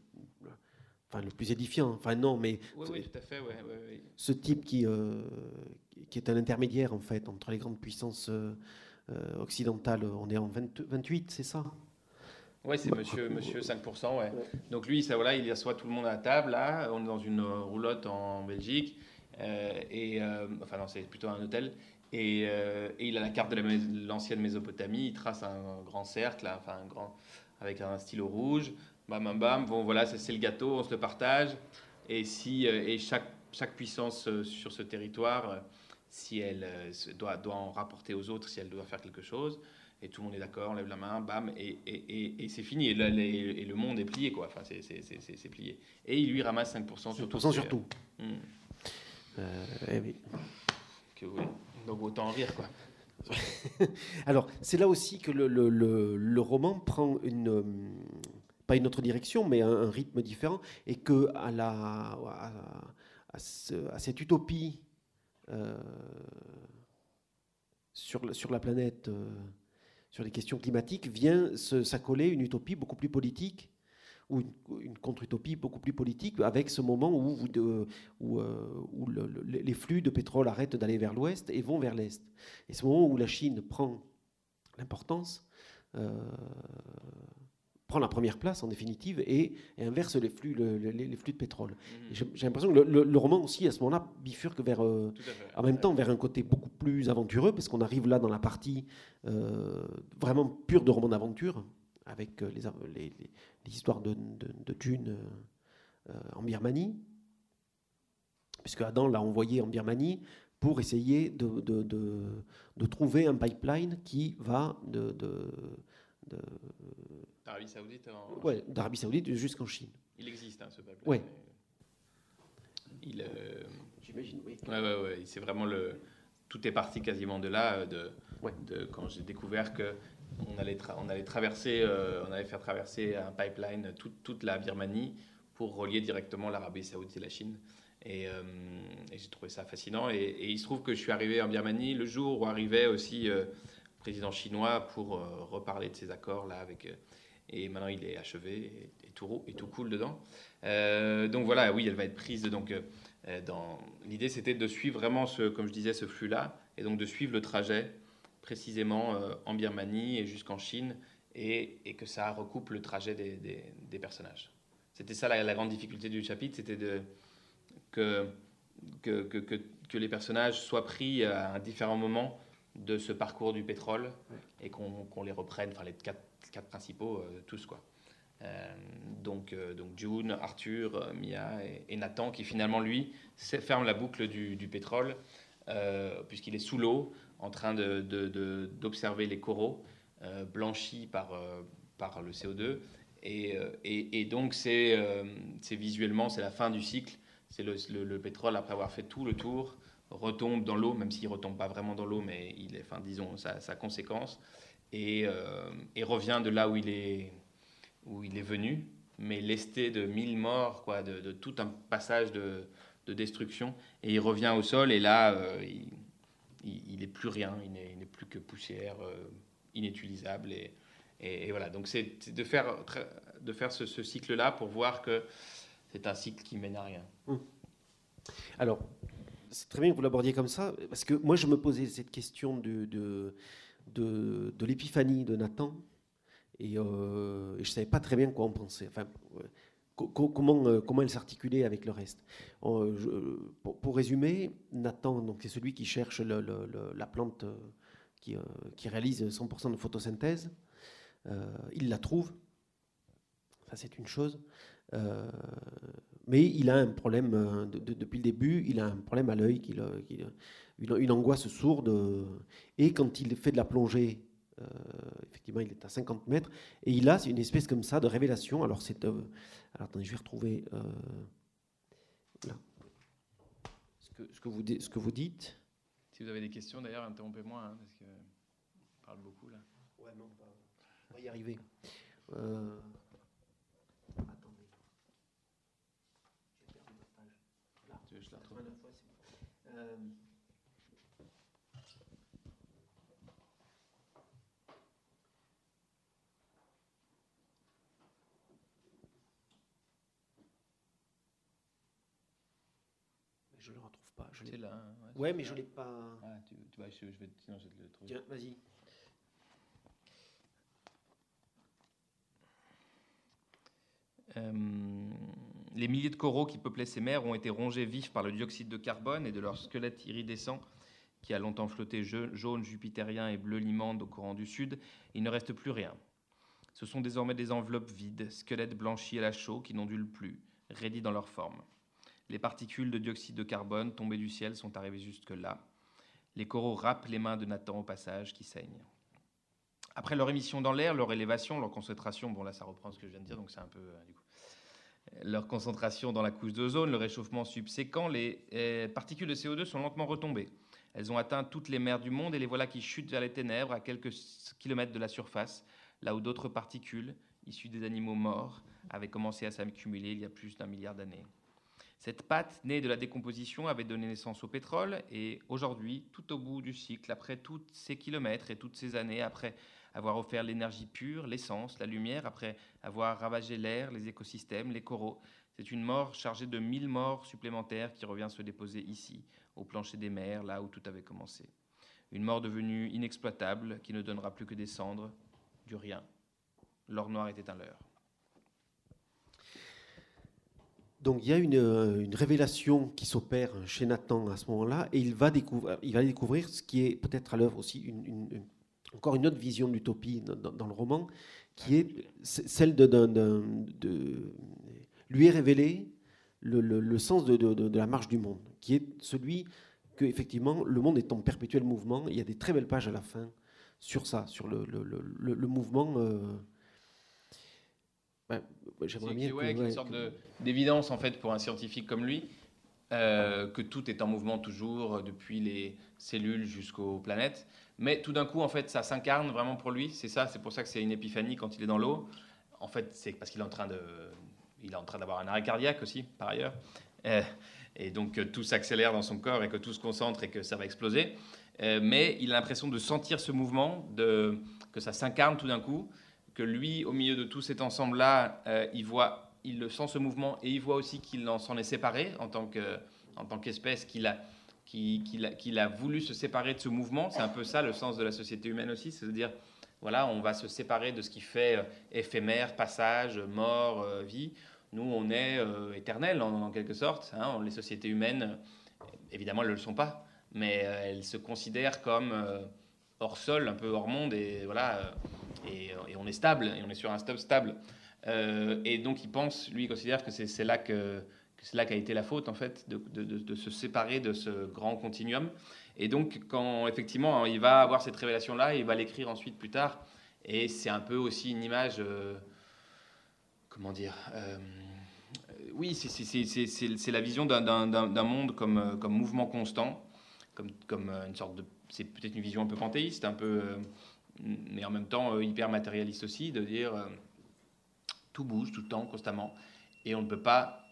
enfin, le plus édifiant. Enfin, non, mais Oui, oui, tout à fait, ouais, ouais, ouais. ce type qui, euh, qui est un intermédiaire en fait entre les grandes puissances euh, euh, occidentales, on est en 20 28, c'est ça? Ouais, c'est monsieur, euh, monsieur 5%, ouais. Donc lui, ça, voilà, il assoit tout le monde à la table, là. On est dans une euh, roulotte en Belgique. euh, et, euh, enfin, non, c'est plutôt un hôtel. Et, euh, et il a la carte de la l'ancienne Mésopotamie. Il trace un grand cercle, là, enfin, un grand, avec un stylo rouge. Bam, bam, bam. Bon, voilà, c'est le gâteau, on se le partage. Et, si, et chaque, chaque puissance sur ce territoire, si elle euh, doit, doit en rapporter aux autres, si elle doit faire quelque chose, et tout le monde est d'accord, on lève la main, bam, et, et, et, et c'est fini. Et, le monde est plié, quoi. Enfin, c'est- plié. Et il lui ramasse 5% sur tout. 5% sur tout. Hmm, Euh, eh oui. que. Donc autant en rire, quoi. Alors, c'est là aussi que le, le- le- le roman prend une, pas une autre direction, mais un, un rythme différent, et que à, la, à, à ce- à cette utopie euh, sur, la- planète, euh, sur les questions climatiques, vient s'accoler une utopie beaucoup plus politique ou une, contre-utopie beaucoup plus politique, avec ce moment où, euh, les flux de pétrole arrêtent d'aller vers l'ouest et vont vers l'est. Et ce moment où la Chine prend l'importance, prend la première place en définitive et, et inverse les flux, le- le- les, flux de pétrole. Et J'ai j'ai l'impression que le, roman aussi, à ce moment-là, bifurque vers, euh, en même temps vers un côté beaucoup plus aventureux, parce qu'on arrive là dans la partie euh, vraiment pure de roman d'aventure, avec euh, les, histoires de, de, euh, en Birmanie, puisque Adam l'a envoyé en Birmanie pour essayer de, de, de- de trouver un pipeline qui va de, de- de- Arabie Saoudite, en- ouais, d'Arabie Saoudite jusqu'en Chine. il existe, hein, ce peuple. Ouais. Il, euh, J'imagine, oui. Ouais, ouais, ouais. C'est vraiment le. Tout est parti quasiment de là, euh, de, Ouais. de quand j'ai découvert que on allait, tra- on allait traverser, euh, on allait faire traverser un pipeline toute, toute la Birmanie pour relier directement l'Arabie Saoudite et la Chine. Et, euh, et j'ai trouvé ça fascinant. Et, et il se trouve que je suis arrivé en Birmanie le jour où arrivait aussi euh, le président chinois pour euh, reparler de ces accords là avec. Et maintenant il est achevé et, et tout, et tout cool dedans. Euh, donc voilà, oui, elle va être prise. Donc euh, dans... L'idée, c'était de suivre vraiment, ce, comme je disais, ce flux-là, et donc de suivre le trajet précisément euh, en Birmanie et jusqu'en Chine, et, et que ça recoupe le trajet des, des- des personnages. C'était ça la, la grande difficulté du chapitre, c'était de, que, que, que, que, que les personnages soient pris à différents moments de ce parcours du pétrole, et qu'on qu'on les reprenne, enfin les quatre, quatre principaux, euh, tous quoi. Euh, donc, euh, donc June, Arthur, Mia et, Nathan, qui finalement, lui, ferme la boucle du, pétrole, puisqu'il est sous l'eau, en train d'observer les coraux blanchis par, par le CO2. Et, et, donc, c'est euh, visuellement, c'est la fin du cycle. C'est le, le- le pétrole, après avoir fait tout le tour, retombe dans l'eau, même s'il ne retombe pas vraiment dans l'eau, mais il est, enfin, disons, sa conséquence, et, euh, revient de là où il est où il est venu, mais lesté de mille morts, quoi, de, de tout un passage de, destruction. Et il revient au sol, et là, il n'est plus rien, il n'est plus que poussière inutilisable. Et, voilà, donc c'est de faire, de faire ce, cycle-là pour voir que c'est un cycle qui mène à rien. Hum. Alors, c'est très bien que vous l'abordiez comme ça, parce que moi, je me posais cette question de, de, de, l'épiphanie de Nathan, et, euh, je ne savais pas très bien quoi en penser. Enfin, comment, euh, comment elle s'articulait avec le reste. Euh, pour, résumer, Nathan, c'est celui qui cherche la plante qui, qui, réalise 100% de photosynthèse. il la trouve. Ça, c'est une chose. Mais il a un problème, euh, depuis le début, il a un problème à l'œil, une, angoisse sourde. Et quand il fait de la plongée, euh, effectivement, il est à 50 mètres, et il a une espèce comme ça de révélation. Alors, c'est. Euh, alors, attendez, je vais retrouver. Ce, que, ce, que vous, ce que vous dites. Si vous avez des questions, d'ailleurs, interrompez-moi, hein, parce que je parle beaucoup là. Ouais, non, on va y arriver. Euh, je le retrouve pas. Je l'ai là. Hein, ouais, mais je l'ai pas. Ah, tu, tu vas, je, vais, sinon je vais te le trouver. Tiens, vas-y. Euh, les milliers de coraux qui peuplaient ces mers ont été rongés vifs par le dioxyde de carbone et de leur squelette iridescent qui a longtemps flotté jaune jupitérien et bleu limande au courant du sud. Il ne reste plus rien. Ce sont désormais des enveloppes vides, squelettes blanchis à la chaux qui n'ondulent plus, raidis dans leur forme. Les particules de dioxyde de carbone tombées du ciel sont arrivées jusque-là. Les coraux râpent les mains de Nathan au passage qui saignent. Après leur émission dans l'air, leur élévation, leur concentration, bon là ça reprend ce que je viens de dire, donc c'est un peu euh, coup leur concentration dans la couche d'ozone, le réchauffement subséquent, les euh, particules de CO2 sont lentement retombées. Elles ont atteint toutes les mers du monde et les voilà qui chutent vers les ténèbres à quelques kilomètres de la surface, là où d'autres particules, issues des animaux morts, avaient commencé à s'accumuler il y a plus d'un milliard d'années. Cette pâte, née de la décomposition, avait donné naissance au pétrole et aujourd'hui, tout au bout du cycle, après tous ces kilomètres et toutes ces années, après avoir offert l'énergie pure, l'essence, la lumière, après avoir ravagé l'air, les écosystèmes, les coraux. C'est une mort chargée de mille morts supplémentaires qui revient se déposer ici, au plancher des mers, là où tout avait commencé. Une mort devenue inexploitable, qui ne donnera plus que des cendres, du rien. L'or noir était un leurre. Donc il y a une, une révélation qui s'opère chez Nathan à ce moment-là, et il va, découvrir, va découvrir ce qui est peut-être à l'œuvre aussi une, encore une autre vision de l'utopie dans, le roman, qui est celle de, de, lui est révélé le, sens de, la marche du monde, qui est celui que effectivement le monde est en perpétuel mouvement. Il y a des très belles pages à la fin sur ça, sur le, mouvement. Euh, J'aimerais bien. Ouais, une sorte d'évidence en fait pour un scientifique comme lui. Euh, que tout est en mouvement toujours, depuis les cellules jusqu'aux planètes. Mais tout d'un coup, en fait, ça s'incarne vraiment pour lui. C'est ça, c'est pour ça que c'est une épiphanie quand il est dans l'eau. En fait, c'est parce qu'il est en train de, il est en train d'avoir un arrêt cardiaque aussi, par ailleurs. Euh, et donc tout s'accélère dans son corps et que tout se concentre et que ça va exploser. Euh, mais il a l'impression de sentir ce mouvement, de, que ça s'incarne tout d'un coup, que lui, au milieu de tout cet ensemble-là, il voit il le sent ce mouvement et il voit aussi qu'il s'en est séparé en tant qu'espèce, qu'il a, voulu se séparer de ce mouvement. C'est un peu ça le sens de la société humaine aussi, c'est-à-dire, voilà, on va se séparer de ce qui fait euh, éphémère, passage, mort, euh, vie. Nous, on est euh, éternel en, quelque sorte. Hein. Les sociétés humaines, évidemment, elles ne le sont pas, mais elles se considèrent comme hors sol, un peu hors monde, et voilà, et, et, on est stable, et on est sur un stop stable. Euh, et donc il pense, lui, il considère que c'est là que, c'est là qu'a été la faute en fait de, se séparer de ce grand continuum. Et donc quand effectivement il va avoir cette révélation là, il va l'écrire ensuite plus tard. Et c'est un peu aussi une image, euh, comment dire, euh, oui, c'est la vision d'un monde comme, mouvement constant, comme une sorte de, c'est peut-être une vision un peu panthéiste, un peu, mais en même temps hyper matérialiste aussi, de dire tout bouge tout le temps, constamment, et on ne peut pas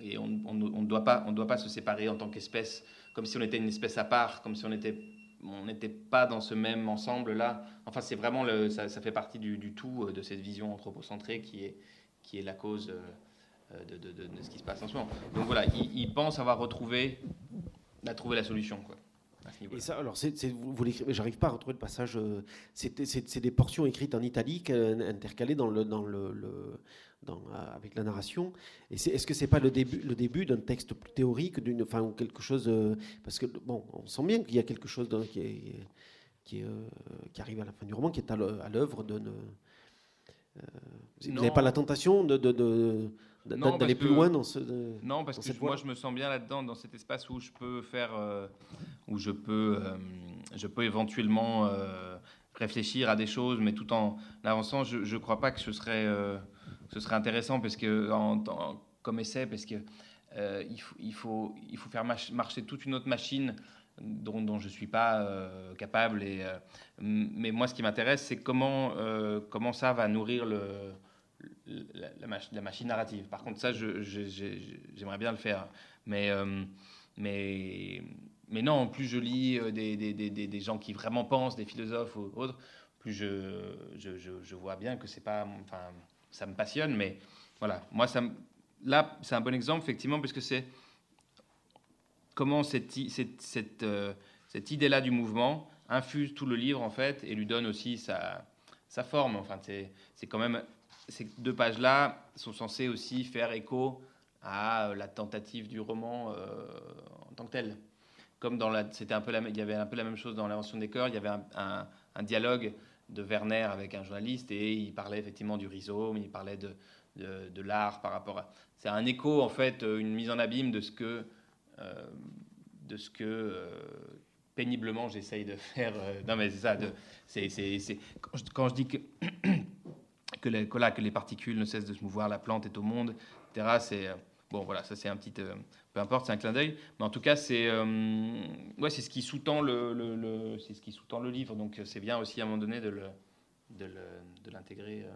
et on, ne doit pas, on doit pas se séparer en tant qu'espèce, comme si on était une espèce à part, comme si on était on n'était pas dans ce même ensemble-là. Enfin, c'est vraiment le, ça, fait partie du, tout de cette vision anthropocentrée qui est, qui est la cause de, ce qui se passe en ce moment. Donc voilà, il, il pense avoir retrouvé, a trouvé la solution. Quoi. Et ça, alors, c'est, vous, j'arrive pas à retrouver le passage. Euh, c'est, des portions écrites en italique, euh, intercalées dans le, dans le, dans, euh, avec la narration. Et c'est, est-ce que c'est pas le début, le début d'un texte plus théorique, d'une, enfin, ou quelque chose Parce que bon, on sent bien qu'il y a quelque chose qui, est, qui, qui, arrive à la fin du roman, qui est à l'œuvre de. vous n'avez pas la tentation de, de d'aller plus loin dans ce. non, parce que moi je me sens bien là-dedans, dans cet espace où je peux faire, euh, où je peux, euh, je peux éventuellement euh, réfléchir à des choses, mais tout en avançant. Je ne crois pas que ce serait, ce serait intéressant parce que en, comme essai, parce que il faut, il, faut, il faut faire marcher toute une autre machine dont, dont je ne suis pas capable. Et, mais moi, ce qui m'intéresse, c'est comment, comment ça va nourrir le, la, machine narrative. Par contre, ça, j'aimerais bien le faire. Mais, euh, mais, mais non, plus je lis euh, des, des, des, des, gens qui vraiment pensent, des philosophes ou autres, plus je, je, je vois bien que c'est pas. Enfin, ça me passionne, mais voilà. Moi, ça là, c'est un bon exemple, effectivement, puisque c'est comment cette, cette, cette, euh, cette idée-là du mouvement infuse tout le livre, en fait, et lui donne aussi sa, sa forme. Enfin, c'est quand même ces deux pages-là sont censées aussi faire écho à euh, la tentative du roman euh, en tant que tel. Comme dans la, c'était un peu la, il y avait un peu la même chose dans l'invention des cœurs. Il y avait un, dialogue de Werner avec un journaliste et il parlait effectivement du rhizome, il parlait de, de, l'art par rapport à. C'est un écho en fait, euh, une mise en abîme de ce que, de ce que péniblement j'essaye de faire. non mais c'est ça. De, c'est, c'est, quand je dis que que les, que, les particules ne cessent de se mouvoir, la plante est au monde, etc. C'est euh, bon, voilà, ça c'est un petit, euh, peu importe, c'est un clin d'œil, mais en tout cas c'est, euh, ouais, c'est ce qui sous-tend le, c'est ce qui sous-tend le livre, donc c'est bien aussi à un moment donné de le, de, l'intégrer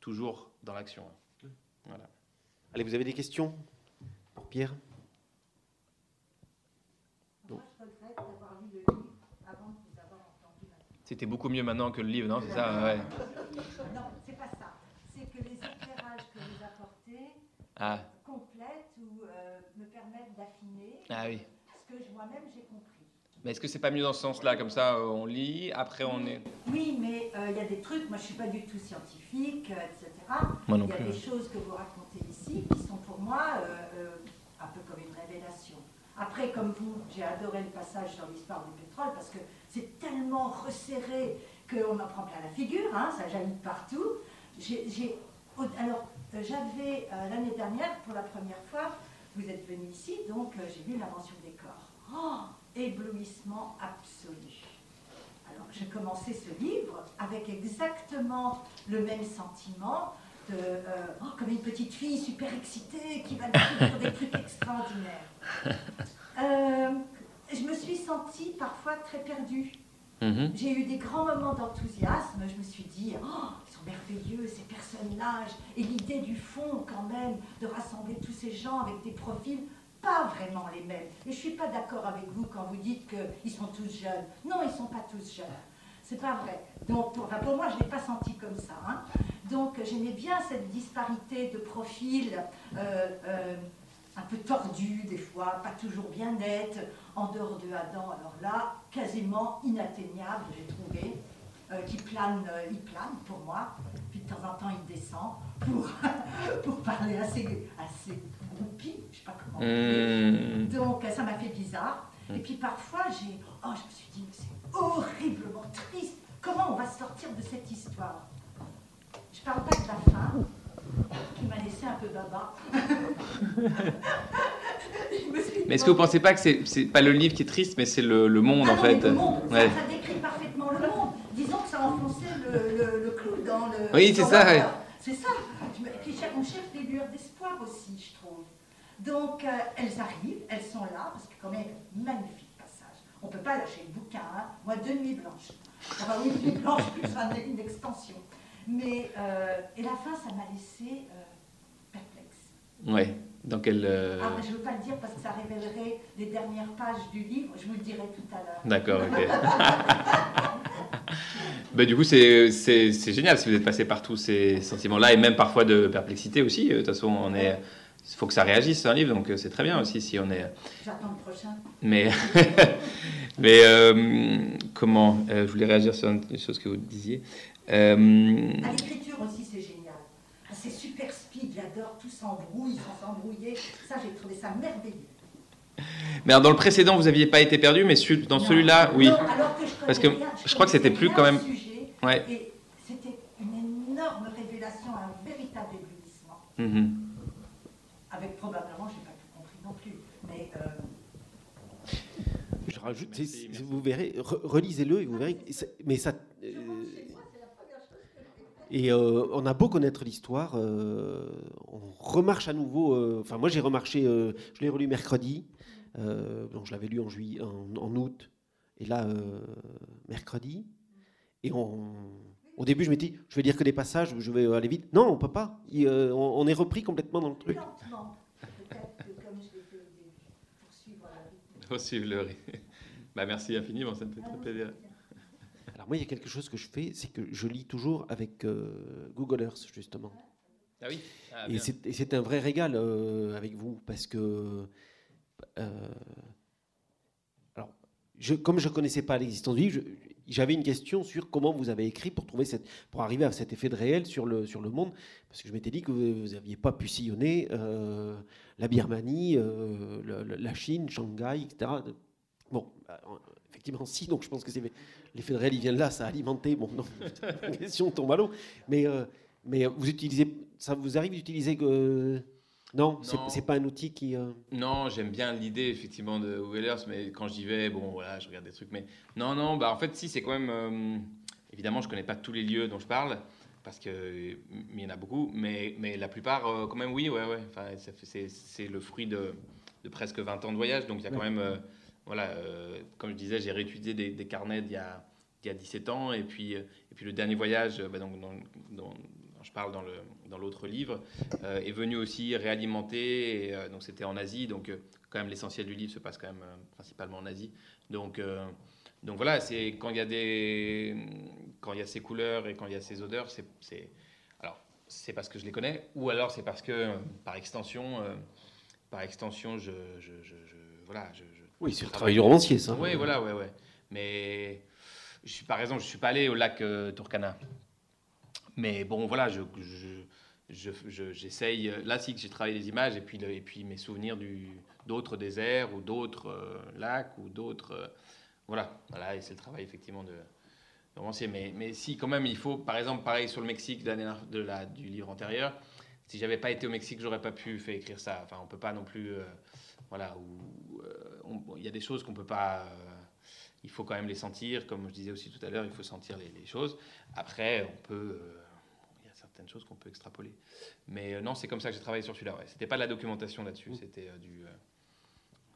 toujours dans l'action. Voilà. Allez, vous avez des questions pour Pierre? C'était beaucoup mieux maintenant que le livre, non C'est ça ouais. ah. complètes ou euh, me permettent d'affiner ah, oui. ce que moi-même j'ai compris. Mais est-ce que c'est pas mieux dans ce sens-là Comme ça, euh, on lit, après on est. Oui, mais euh, il y a des trucs, moi je suis pas du tout scientifique, etc. Moi non il y a des choses que vous racontez ici qui sont pour moi un peu comme une révélation. Après, comme vous, j'ai adoré le passage sur l'histoire du pétrole parce que c'est tellement resserré qu'on en prend plein la figure, hein, ça jaillit partout. Alors, euh, j'avais euh, l'année dernière, pour la première fois, vous êtes venu ici, donc euh, j'ai vu l'invention des corps. Oh, éblouissement absolu. Alors, j'ai commencé ce livre avec exactement le même sentiment de, oh, comme une petite fille super excitée qui va découvrir des trucs extraordinaires. Je me suis sentie parfois très perdue. Mm-hmm. J'ai eu des grands moments d'enthousiasme. Je me suis dit, oh, merveilleux, ces personnages, et l'idée du fond quand même, de rassembler tous ces gens avec des profils pas vraiment les mêmes. Et je suis pas d'accord avec vous quand vous dites qu'ils sont tous jeunes. Non, ils sont pas tous jeunes. C'est pas vrai. Donc, pour, pour moi, je l'ai pas senti comme ça. Hein. Donc, j'aimais bien cette disparité de profils, euh, euh, un peu tordus des fois, pas toujours bien nets, en dehors de Adam. Alors là, quasiment inatteignable, j'ai trouvé. Euh, qui plane, euh, il plane pour moi, puis de temps en temps il descend pour, pour parler assez, assez groupi, je sais pas comment mmh. Donc ça m'a fait bizarre. Mmh. Et puis parfois j'ai, oh je me suis dit, c'est horriblement triste, comment on va sortir de cette histoire? Je parle pas de la fin, qui m'a laissé un peu baba. mais est-ce que vous pensez pas que c'est, pas le livre qui est triste, mais c'est le, le monde ah en fait le monde, ouais. ça, ça décrit parfaitement le monde disons que ça enfonçait le, le, le clou dans le. Oui, c'est ça. C'est ça. Et puis on cherche des lueurs d'espoir aussi, je trouve. Donc euh, elles arrivent, elles sont là, parce que quand même, magnifique passage. On ne peut pas lâcher le bouquin, hein. moi deux nuits blanches. Enfin oui, nuit blanche plus une extension. Mais, euh, et la fin, ça m'a laissé euh, perplexe. Oui. Dans quel. Ah, je ne veux pas le dire parce que ça révélerait les dernières pages du livre. Je vous le dirai tout à l'heure. D'accord, ok. bah, du coup, c'est génial si vous êtes passé par tous ces sentiments-là et même parfois de perplexité aussi. De toute façon, on est. Il faut que ça réagisse, un livre, donc c'est très bien aussi si on est. J'attends le prochain. Mais, mais comment Je voulais réagir sur une chose que vous disiez. À l'écriture aussi, c'est génial c'est super speed, j'adore, tout s'embrouille sans s'embrouiller. Ça, j'ai trouvé ça merveilleux. Mais alors, dans le précédent, vous n'aviez pas été perdu, mais dans celui-là, oui. Non, alors que je Parce que je, crois que c'était plus quand même. Sujet, ouais. Et c'était une énorme révélation, un véritable éblouissement. Mm-hmm. Avec probablement, je n'ai pas tout compris non plus, mais. Euh... Je rajoute, vous verrez, relisez-le et vous verrez, mais ça. Et euh, on a beau connaître l'histoire, euh, on remarche à nouveau. Euh, enfin, moi, j'ai remarché, je l'ai relu mercredi. donc, je l'avais lu en, juillet, en, août. Et là, mercredi. Et au début, je me dis, je vais dire que des passages, je vais aller vite. Non, on peut pas. on, est repris complètement dans le truc. Poursuivre le. Bah, merci infiniment, ça me fait très plaisir moi, il y a quelque chose que je fais, c'est que je lis toujours avec euh, Google Earth, justement. Ah oui? Ah, Et c'est un vrai régal euh, avec vous, parce que. Euh, alors, je, comme je ne connaissais pas l'existence du livre, j'avais une question sur comment vous avez écrit pour, trouver cette, pour arriver à cet effet de réel sur le, sur le monde, parce que je m'étais dit que vous n'aviez pas pu sillonner la Birmanie, la Chine, Shanghai, etc. Bon, bah, effectivement, si, donc je pense que c'est l'effet de réel, il vient de là, ça a alimenté. Bon, non, la question tombe à l'eau. Mais, euh, mais vous utilisez, ça vous arrive d'utiliser que. Non, non. c'est pas un outil qui. Euh, non, j'aime bien l'idée effectivement de Earth, mais quand j'y vais, bon, voilà, je regarde des trucs. Mais non, non, bah en fait, si, c'est quand même. Euh, évidemment, je connais pas tous les lieux dont je parle, parce qu'il y en a beaucoup, mais, mais la plupart, quand même, oui, ouais, ouais. Enfin, c'est le fruit de, de, presque 20 ans de voyage, donc il y a quand même voilà, euh, comme je disais, j'ai réétudié des, carnets d'il y, a, il y a 17 ans. Et puis, euh, et puis le dernier voyage, bah, donc, je parle dans, le, dans l'autre livre, euh, est venu aussi réalimenter. Et, donc c'était en Asie. Donc quand même l'essentiel du livre se passe quand même principalement en Asie. Donc, donc voilà, c'est quand il y a des, quand il y a ces couleurs et quand il y a ces odeurs, c'est, alors c'est parce que je les connais, ou alors c'est parce que par extension, par extension, je, je, voilà, je, oui, c'est le travail du romancier, ça. Oui, voilà, ouais, ouais. Mais je suis, par exemple, je suis pas allé au lac euh, Turkana. Mais bon, voilà, je, j'essaye. Je, là, si j'ai travaillé les images et puis, et puis mes souvenirs du, d'autres déserts ou d'autres euh, lacs ou d'autres. Euh, voilà, voilà, et c'est le travail effectivement de, romancier. Mais, mais si, quand même, il faut, par exemple, pareil sur le Mexique de la, du livre antérieur. Si j'avais pas été au Mexique, j'aurais pas pu faire écrire ça. Enfin, on peut pas non plus voilà, où euh, il y a des choses qu'on peut pas. Euh, il faut quand même les sentir, comme je disais aussi tout à l'heure, il faut sentir les, choses. Après, on peut. Euh, il y a certaines choses qu'on peut extrapoler. Mais non, c'est comme ça que j'ai travaillé sur celui-là. Ouais. C'était pas de la documentation là-dessus, mmh. c'était du.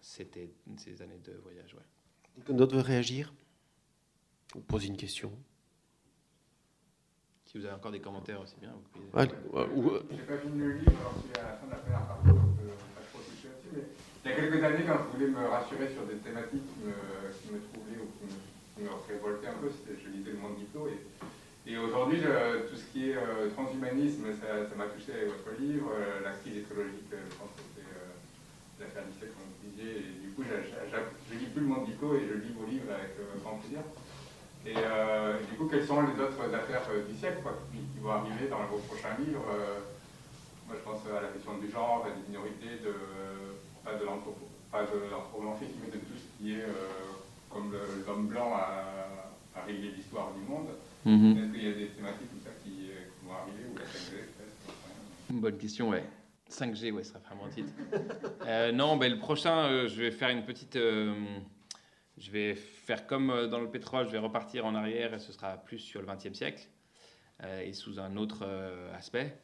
c'était ces années de voyage. Ouais. Quelqu'un d'autre veut réagir Ou poser une question Si vous avez encore des commentaires aussi bien, vous pouvez. Ouais, J'ai pas fini le livre, alors c'est à la fin de la première partie, donc pas trop toucher là-dessus, mais il y a quelques années, quand je voulais me rassurer sur des thématiques qui me, qui troublaient ou qui me, révoltaient un peu, je lisais le monde diplôme. Et, aujourd'hui, tout ce qui est euh, transhumanisme, ça m'a touché avec votre livre. Euh, la crise écologique, euh, je pense que c'est l'affaire 17, comme vous disiez. Et du coup, je ne lis plus le monde diplôme et je lis vos livres avec grand plaisir. Et, du coup, quelles sont les autres affaires du siècle qui, vont arriver dans vos prochains livres Moi, je pense à la question du genre, des minorités, de pas de l'anthropomorphisme, mais de tout ce qui est euh, comme l'homme blanc a, a réglé l'histoire du monde. Mhm. Est-ce qu'il y a des thématiques comme ça qui, euh, vont arriver ou la 5G Une bonne question, ouais. 5G, ouais, ça serait vraiment titre. euh, non, ben, le prochain, euh, je vais faire une petite. je vais faire comme dans le pétrole, je vais repartir en arrière et ce sera plus sur le XXe siècle et sous un autre aspect.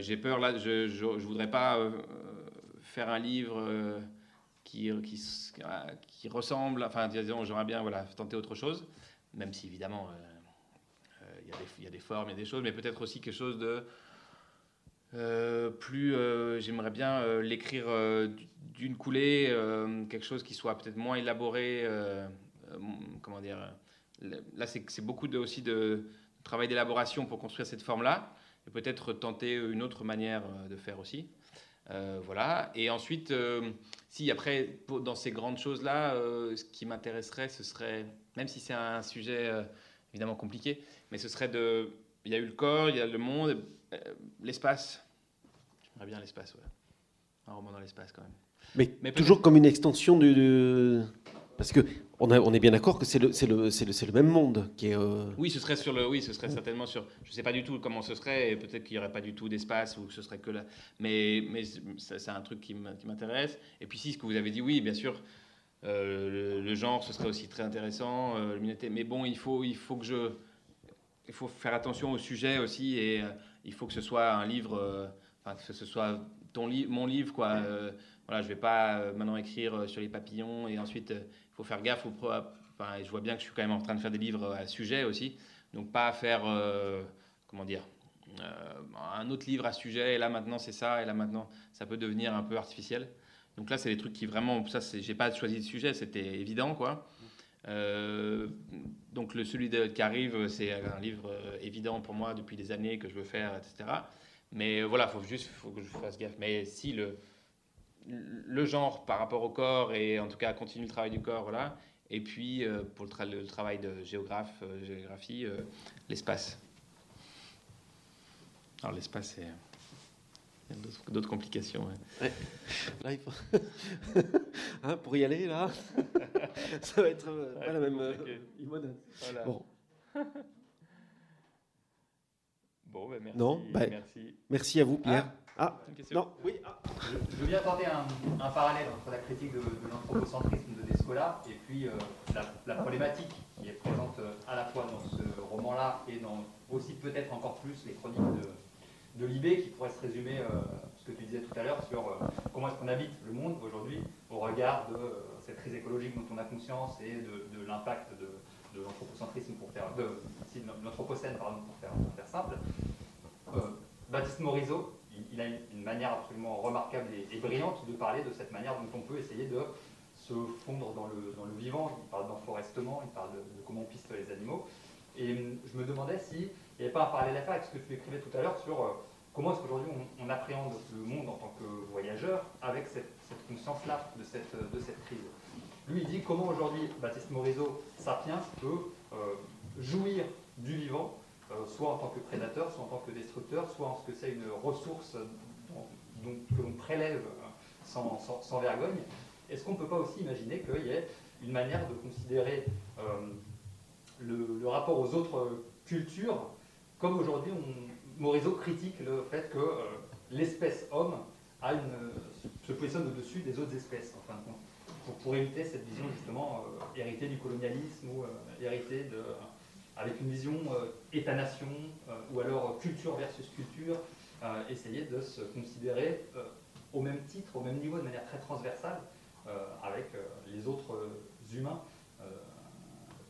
J'ai peur là, je ne voudrais pas faire un livre euh, qui, qui, qui, ressemble, enfin, disons, j'aimerais bien voilà, tenter autre chose, même si évidemment euh, euh, il y, y, a des formes et des choses, mais peut-être aussi quelque chose de plus j'aimerais bien l'écrire d'une coulée, quelque chose qui soit peut-être moins élaboré. comment dire Là, c'est beaucoup aussi de travail d'élaboration pour construire cette forme-là, et peut-être tenter une autre manière de faire aussi. Voilà. Et ensuite, si après, dans ces grandes choses-là, ce qui m'intéresserait, ce serait, même si c'est un sujet évidemment compliqué, mais ce serait de. Il y a eu le corps, il y a le monde, euh, l'espace. J'aimerais bien l'espace, ouais. Un roman dans l'espace quand même. Mais, toujours comme une extension du. Parce que on, a, on, est bien d'accord que c'est le, le, le, le, même monde qui est. Euh, oui, ce serait sur le. Oui, ce serait certainement sur. Je ne sais pas du tout comment ce serait, et peut-être qu'il n'y aurait pas du tout d'espace ou que ce serait que là. Mais, mais c'est un truc qui m'intéresse. Et puis si ce que vous avez dit, oui, bien sûr. Euh, le, genre, ce serait aussi très intéressant. Euh, mais bon, il faut, il faut que je, il faut faire attention au sujet aussi, et il faut que ce soit un livre, enfin que ce soit ton livre, mon livre, quoi. Voilà, je vais pas maintenant écrire sur les papillons, et ensuite il faut faire gaffe. je vois bien que je suis quand même en train de faire des livres à sujet aussi, donc pas faire, comment dire. un autre livre à sujet, et là maintenant c'est ça, et là maintenant ça peut devenir un peu artificiel. Donc là, c'est des trucs qui vraiment, ça, j'ai pas choisi de sujet, c'était évident, quoi. Euh, donc le celui qui arrive, c'est un livre euh, évident pour moi depuis des années que je veux faire, etc. Mais voilà, faut juste, faut que je fasse gaffe. Mais si le le genre par rapport au corps et en tout cas continuer le travail du corps, voilà. Et puis euh, pour le, le, travail de géographe, géographie, l'espace. Alors l'espace, c'est d'autres complications. Là, il faut... hein, pour y aller, là, ça va être euh, pas la même euh, Bon. bon, ben merci. Non, bah, merci. Merci à vous, Pierre. Ah, ah non, oui. Ah. Je, veux bien tenter un, un, parallèle entre la critique de, de l'anthropocentrisme de Descola et puis euh, la, la, problématique qui est présente à la fois dans ce roman-là et dans aussi peut-être encore plus les chroniques de de l'IB qui pourrait se résumer, euh, ce que tu disais tout à l'heure, sur euh, comment est-ce qu'on habite le monde aujourd'hui au regard de euh, cette crise écologique dont on a conscience et de, l'impact de, l'anthropocentrisme pour faire, de, l'anthropocène pardon, pour faire, faire simple. Baptiste Morisot, il, a une, manière absolument remarquable et, brillante de parler de cette manière dont on peut essayer de se fondre dans le, vivant. Il parle d'enforestement, il parle de, comment on piste les animaux. Et je me demandais si il n'y avait pas un parallèle à faire avec ce que tu écrivais tout à l'heure sur euh, comment est-ce qu'aujourd'hui on, appréhende le monde en tant que voyageur avec cette, conscience-là de cette, de cette crise. Lui, il dit comment aujourd'hui Baptiste Morisot, Sapiens, peut euh, jouir du vivant, soit en tant que prédateur, soit en tant que destructeur, soit en ce que c'est une ressource que l'on prélève sans, sans, vergogne. Est-ce qu'on ne peut pas aussi imaginer qu'il y ait une manière de considérer le, le, rapport aux autres cultures comme aujourd'hui, Morisot critique le fait que euh, l'espèce homme se positionne au-dessus des autres espèces, en fin de compte, pour, éviter cette vision justement euh, héritée du colonialisme ou euh, héritée de, avec une vision État-nation ou alors culture versus culture, essayer de se considérer au même titre, au même niveau, de manière très transversale avec les autres humains,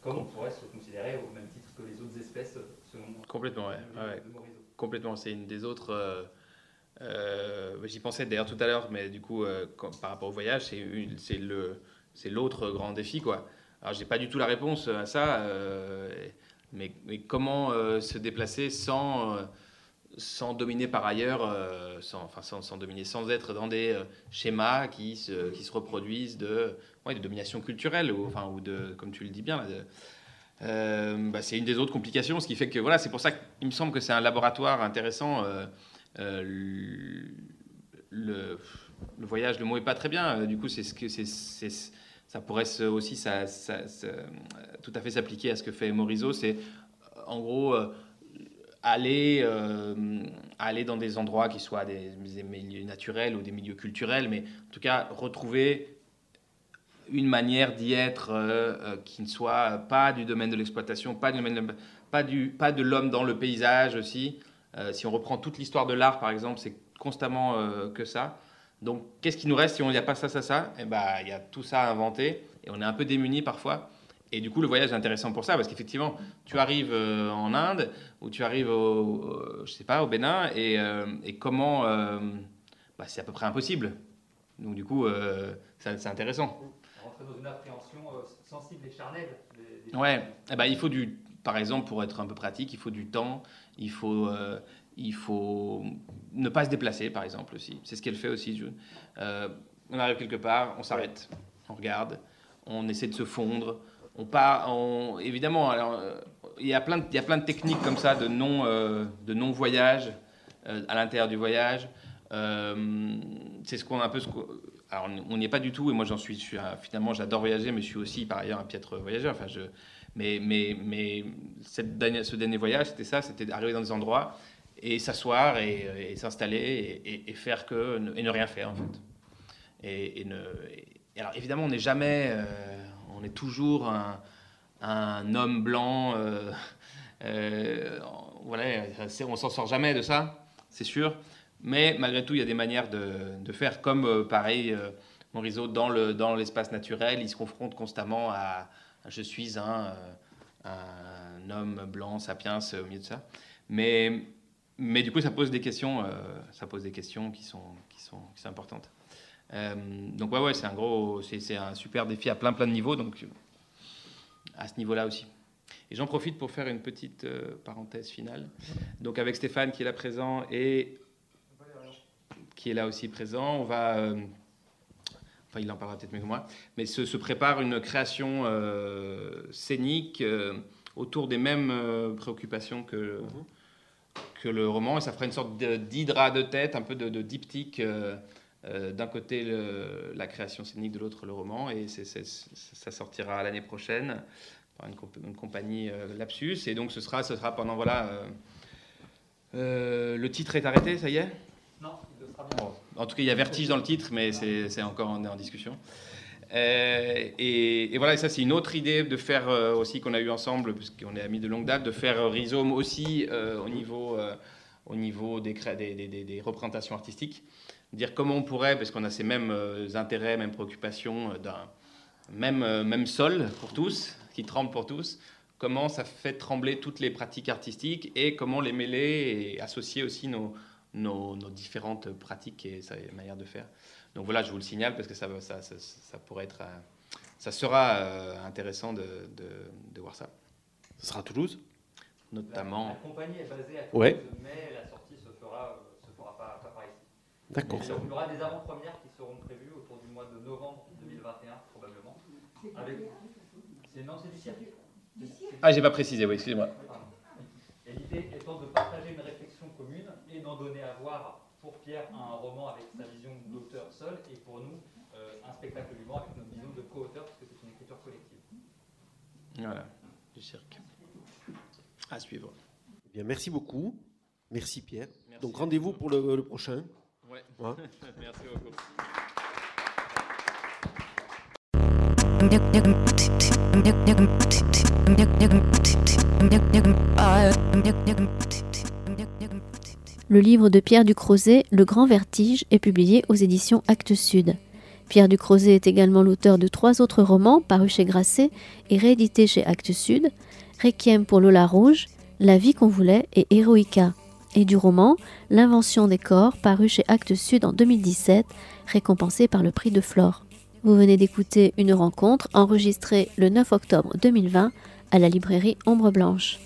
comme on pourrait se considérer au même titre que les autres espèces Complètement, ouais. Complètement. C'est une des autres. Euh, euh, J'y pensais d'ailleurs tout à l'heure, mais du coup, euh, par rapport au voyage, c'est le c'est l'autre grand défi, quoi. Alors, j'ai pas du tout la réponse à ça, euh, mais, comment se déplacer sans sans dominer par ailleurs, sans, enfin sans, sans, dominer, sans être dans des schémas qui se, qui se reproduisent de, ouais, de domination culturelle, ou, enfin, ou de, comme tu le dis bien, euh, bah, c'est une des autres complications, ce qui fait que voilà, c'est pour ça qu'il me semble que c'est un laboratoire intéressant. Euh, euh, le, le, voyage, le mot est pas très bien. Du coup, c'est ce que c'est, ça pourrait aussi tout à fait s'appliquer à ce que fait Morisot. C'est en gros aller, aller dans des endroits qui soient des, milieux naturels ou des milieux culturels, mais en tout cas retrouver une manière d'y être euh, euh, qui ne soit pas du domaine de l'exploitation, pas, pas, pas de l'homme dans le paysage aussi. Euh, si on reprend toute l'histoire de l'art, par exemple, c'est constamment que ça. Donc, qu'est-ce qui nous reste si on n'y a pas ça, ça, ça? Eh ben, il y a tout ça à inventer et on est un peu démuni parfois. et du coup, le voyage est intéressant pour ça, parce qu'effectivement, tu arrives euh, en Inde, ou tu arrives au, je sais pas, au Bénin, et, euh, et comment... Euh, bah, c'est à peu près impossible. Donc du coup, c'est intéressant. Rentrer dans une appréhension sensible et charnelle. Des, ouais, eh ben, il faut du... Par exemple, pour être un peu pratique, il faut du temps, il faut... il faut ne pas se déplacer, par exemple, aussi. C'est ce qu'elle fait aussi. on arrive quelque part, on s'arrête, on regarde, on essaie de se fondre, on part, évidemment, alors, euh, il, y a plein de, il y a plein de techniques comme ça de non, euh, de non voyage euh, à l'intérieur du voyage. c'est ce qu'on un peu. Ce on n'y est pas du tout, et moi j'en suis, je suis finalement, j'adore voyager, mais je suis aussi par ailleurs un piètre voyageur. Enfin, je, mais, mais, mais cette ce dernier voyage, c'était ça, c'était d'arriver dans des endroits et s'asseoir et, s'installer et, faire que et ne rien faire en fait. Et, alors évidemment, on n'est jamais on est toujours un, homme blanc. Euh, euh, voilà, on s'en sort jamais de ça, c'est sûr. Mais malgré tout, il y a des manières de, faire. Comme euh, pareil, Morisot, dans, le, dans l'espace naturel, il se confronte constamment à, je suis un, un, homme blanc, sapiens, au milieu de ça. Mais, mais du coup, ça pose des questions, ça pose des questions qui sont, qui sont, qui sont importantes. Euh, donc ouais, ouais, c'est un gros, c'est un super défi à plein plein de niveaux, donc à ce niveau-là aussi. Et j'en profite pour faire une petite euh, parenthèse finale. Donc avec Stéphane qui est là présent et qui est là aussi présent, on va, euh, enfin il en parlera peut-être mieux que moi, mais se, se prépare une création scénique autour des mêmes préoccupations que, que le roman, et ça fera une sorte d'hydra de tête, un peu de, de diptyque euh, d'un côté la création scénique, de l'autre le roman, et ça sortira l'année prochaine par une, compagnie euh, Lapsus, et donc ce sera, ce sera pendant voilà. Euh, le titre est arrêté, ça y est? Non, il sera bien. en tout cas, il y a vertige dans le titre, mais c'est encore en, en discussion. Et, voilà, ça c'est une autre idée de faire aussi qu'on a eu ensemble, puisqu'on est amis de longue date, de faire Rhizome aussi au niveau, au niveau des, représentations artistiques dire comment on pourrait, parce qu'on a ces mêmes euh, intérêts, mêmes préoccupations, euh, même, euh, même sol pour tous, qui tremble pour tous, comment ça fait trembler toutes les pratiques artistiques et comment les mêler et associer aussi nos, nos, différentes pratiques et sa manière de faire. Donc voilà, je vous le signale parce que ça, ça, ça, pourrait être, ça sera intéressant de, de, voir ça. Ce sera à Toulouse? Notamment. La, compagnie est basée à Toulouse, ouais. mais la sortie se fera, se fera pas, pas par ici. D'accord. Il y aura des avant-premières qui seront prévues autour du mois de novembre 2021, probablement. Avec... C'est non, c'est du cirque. Ah, j'ai pas précisé, oui, excusez-moi. Et l'idée étant de partager une réflexion commune et d'en donner à voir pour Pierre un roman avec sa vision d'auteur seul et pour nous euh, un spectacle vivant avec notre vision de co-auteur parce que c'est une écriture collective. Voilà, du cirque. À suivre. Eh bien, merci beaucoup. Merci Pierre. Donc rendez-vous pour le, le prochain. Ouais. Hein Merci beaucoup. Le livre de Pierre Ducrozet, Le Grand Vertige, est publié aux éditions Actes Sud. Pierre Ducrozet est également l'auteur de trois autres romans parus chez Grasset et réédités chez Actes Sud Requiem pour Lola Rouge, La vie qu'on voulait et Heroica et du roman L'invention des corps, paru chez Actes Sud en 2017, récompensé par le prix de Flore. Vous venez d'écouter une rencontre enregistrée le 9 octobre 2020 à la librairie Ombre Blanche.